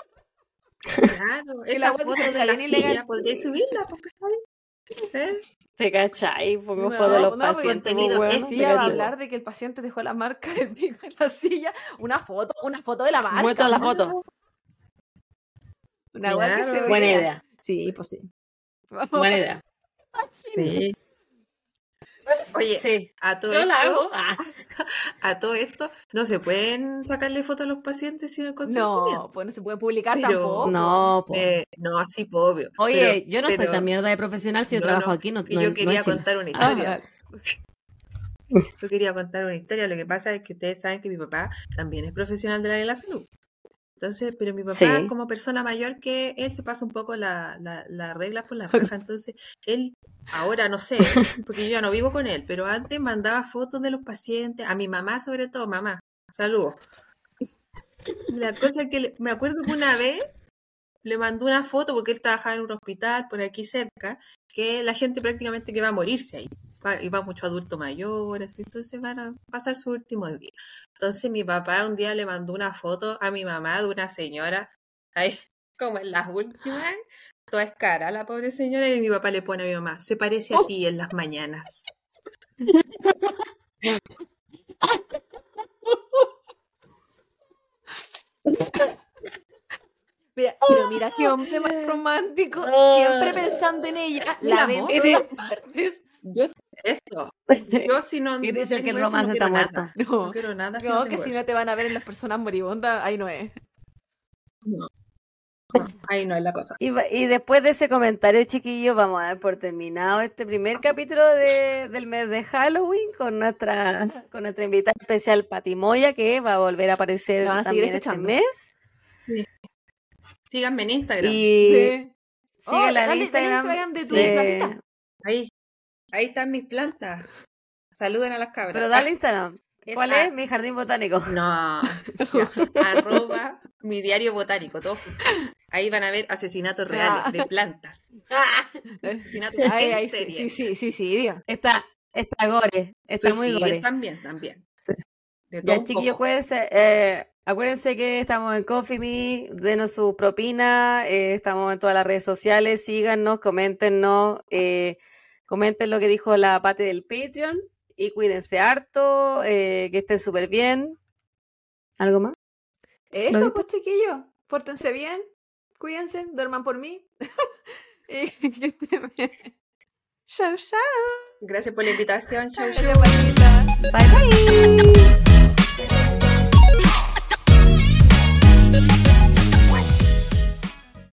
Claro, la esa web foto de la silla, podríais subirla, pues, ¿cachai? ¿Eh? ¿Te cachai? Pongo No, fotos de los no, porque pacientes. contenido es weón. Sí, a hablar de que el paciente dejó la marca del pico en la silla. Una foto, una foto de la marca. Muestra la foto. Una Claro. se Buena idea. Sí, pues sí. Vamos. Buena idea. Sí. Oye, Sí. a todo Yo la esto, hago. Ah, a todo esto, no se pueden sacarle fotos a los pacientes sin el consentimiento. No, pues no se puede publicar Pero- tampoco. no. Eh, no, así, obvio. Oye, Pero- yo no soy tan mierda de profesional si yo No, trabajo no, aquí. No, no- yo no quería contar una Ah, historia. Yo quería contar una historia. Lo que pasa es que ustedes saben que mi papá también es profesional del área de la salud. Entonces, pero mi papá, Sí. como persona mayor que él, se pasa un poco la, la, la regla por la raja. Entonces, él, ahora no sé, porque yo ya no vivo con él, pero antes mandaba fotos de los pacientes, a mi mamá sobre todo, mamá, saludos. La cosa es que le- me acuerdo que una vez le mandó una foto porque él trabajaba en un hospital por aquí cerca, que la gente prácticamente que va a morirse ahí. Va, y va mucho adulto mayores, entonces van a pasar su último día. Entonces mi papá un día le mandó una foto a mi mamá de una señora, ahí como en las últimas, toda escara la pobre señora, y mi papá le pone a mi mamá, se parece a ti en las mañanas. Mira, pero mira qué hombre más romántico. Siempre pensando en ella. El La ven amor. en todas partes. Yo eso, yo si no, Y no dice que el romance no está quiero muerto. nada. No, No quiero nada si no, que si eso. no te van a ver en las personas moribundas, ahí no es. No, ahí no es la cosa. Y, después de ese comentario, chiquillos, vamos a dar por terminado este primer capítulo de- del mes de Halloween con nuestra, con nuestra invitada especial Patimoya, que va a volver a aparecer también este escuchando. mes. Síganme en Instagram. Y Sí. síguela Oh, en dale- dale Instagram. Instagram de tu de- ahí están mis plantas. Saluden a las cabras. Pero dale Instagram. Es ¿Cuál a- es? Mi jardín botánico. No, ya. arroba mi diario botánico, todo. Ahí van a ver asesinatos reales de plantas. Asesinatos Ay, en ay, serie. sí, sí, suicidio. Está, Está gore, está muy Suicidios gore. también, también. Sí. Ya, chiquillos, acuérdense, eh, acuérdense que estamos en Coffee Me, denos su propina, eh, estamos en todas las redes sociales, síganos, coméntenos, eh, comenten lo que dijo la Pate del Patreon y cuídense harto, eh, que estén súper bien. ¿Algo más? Eso, pues chiquillos, pórtense bien, cuídense, duerman por mí. y que estén bien. Chao, chao. Gracias por la invitación. Gracias, Juanita. Bye bye.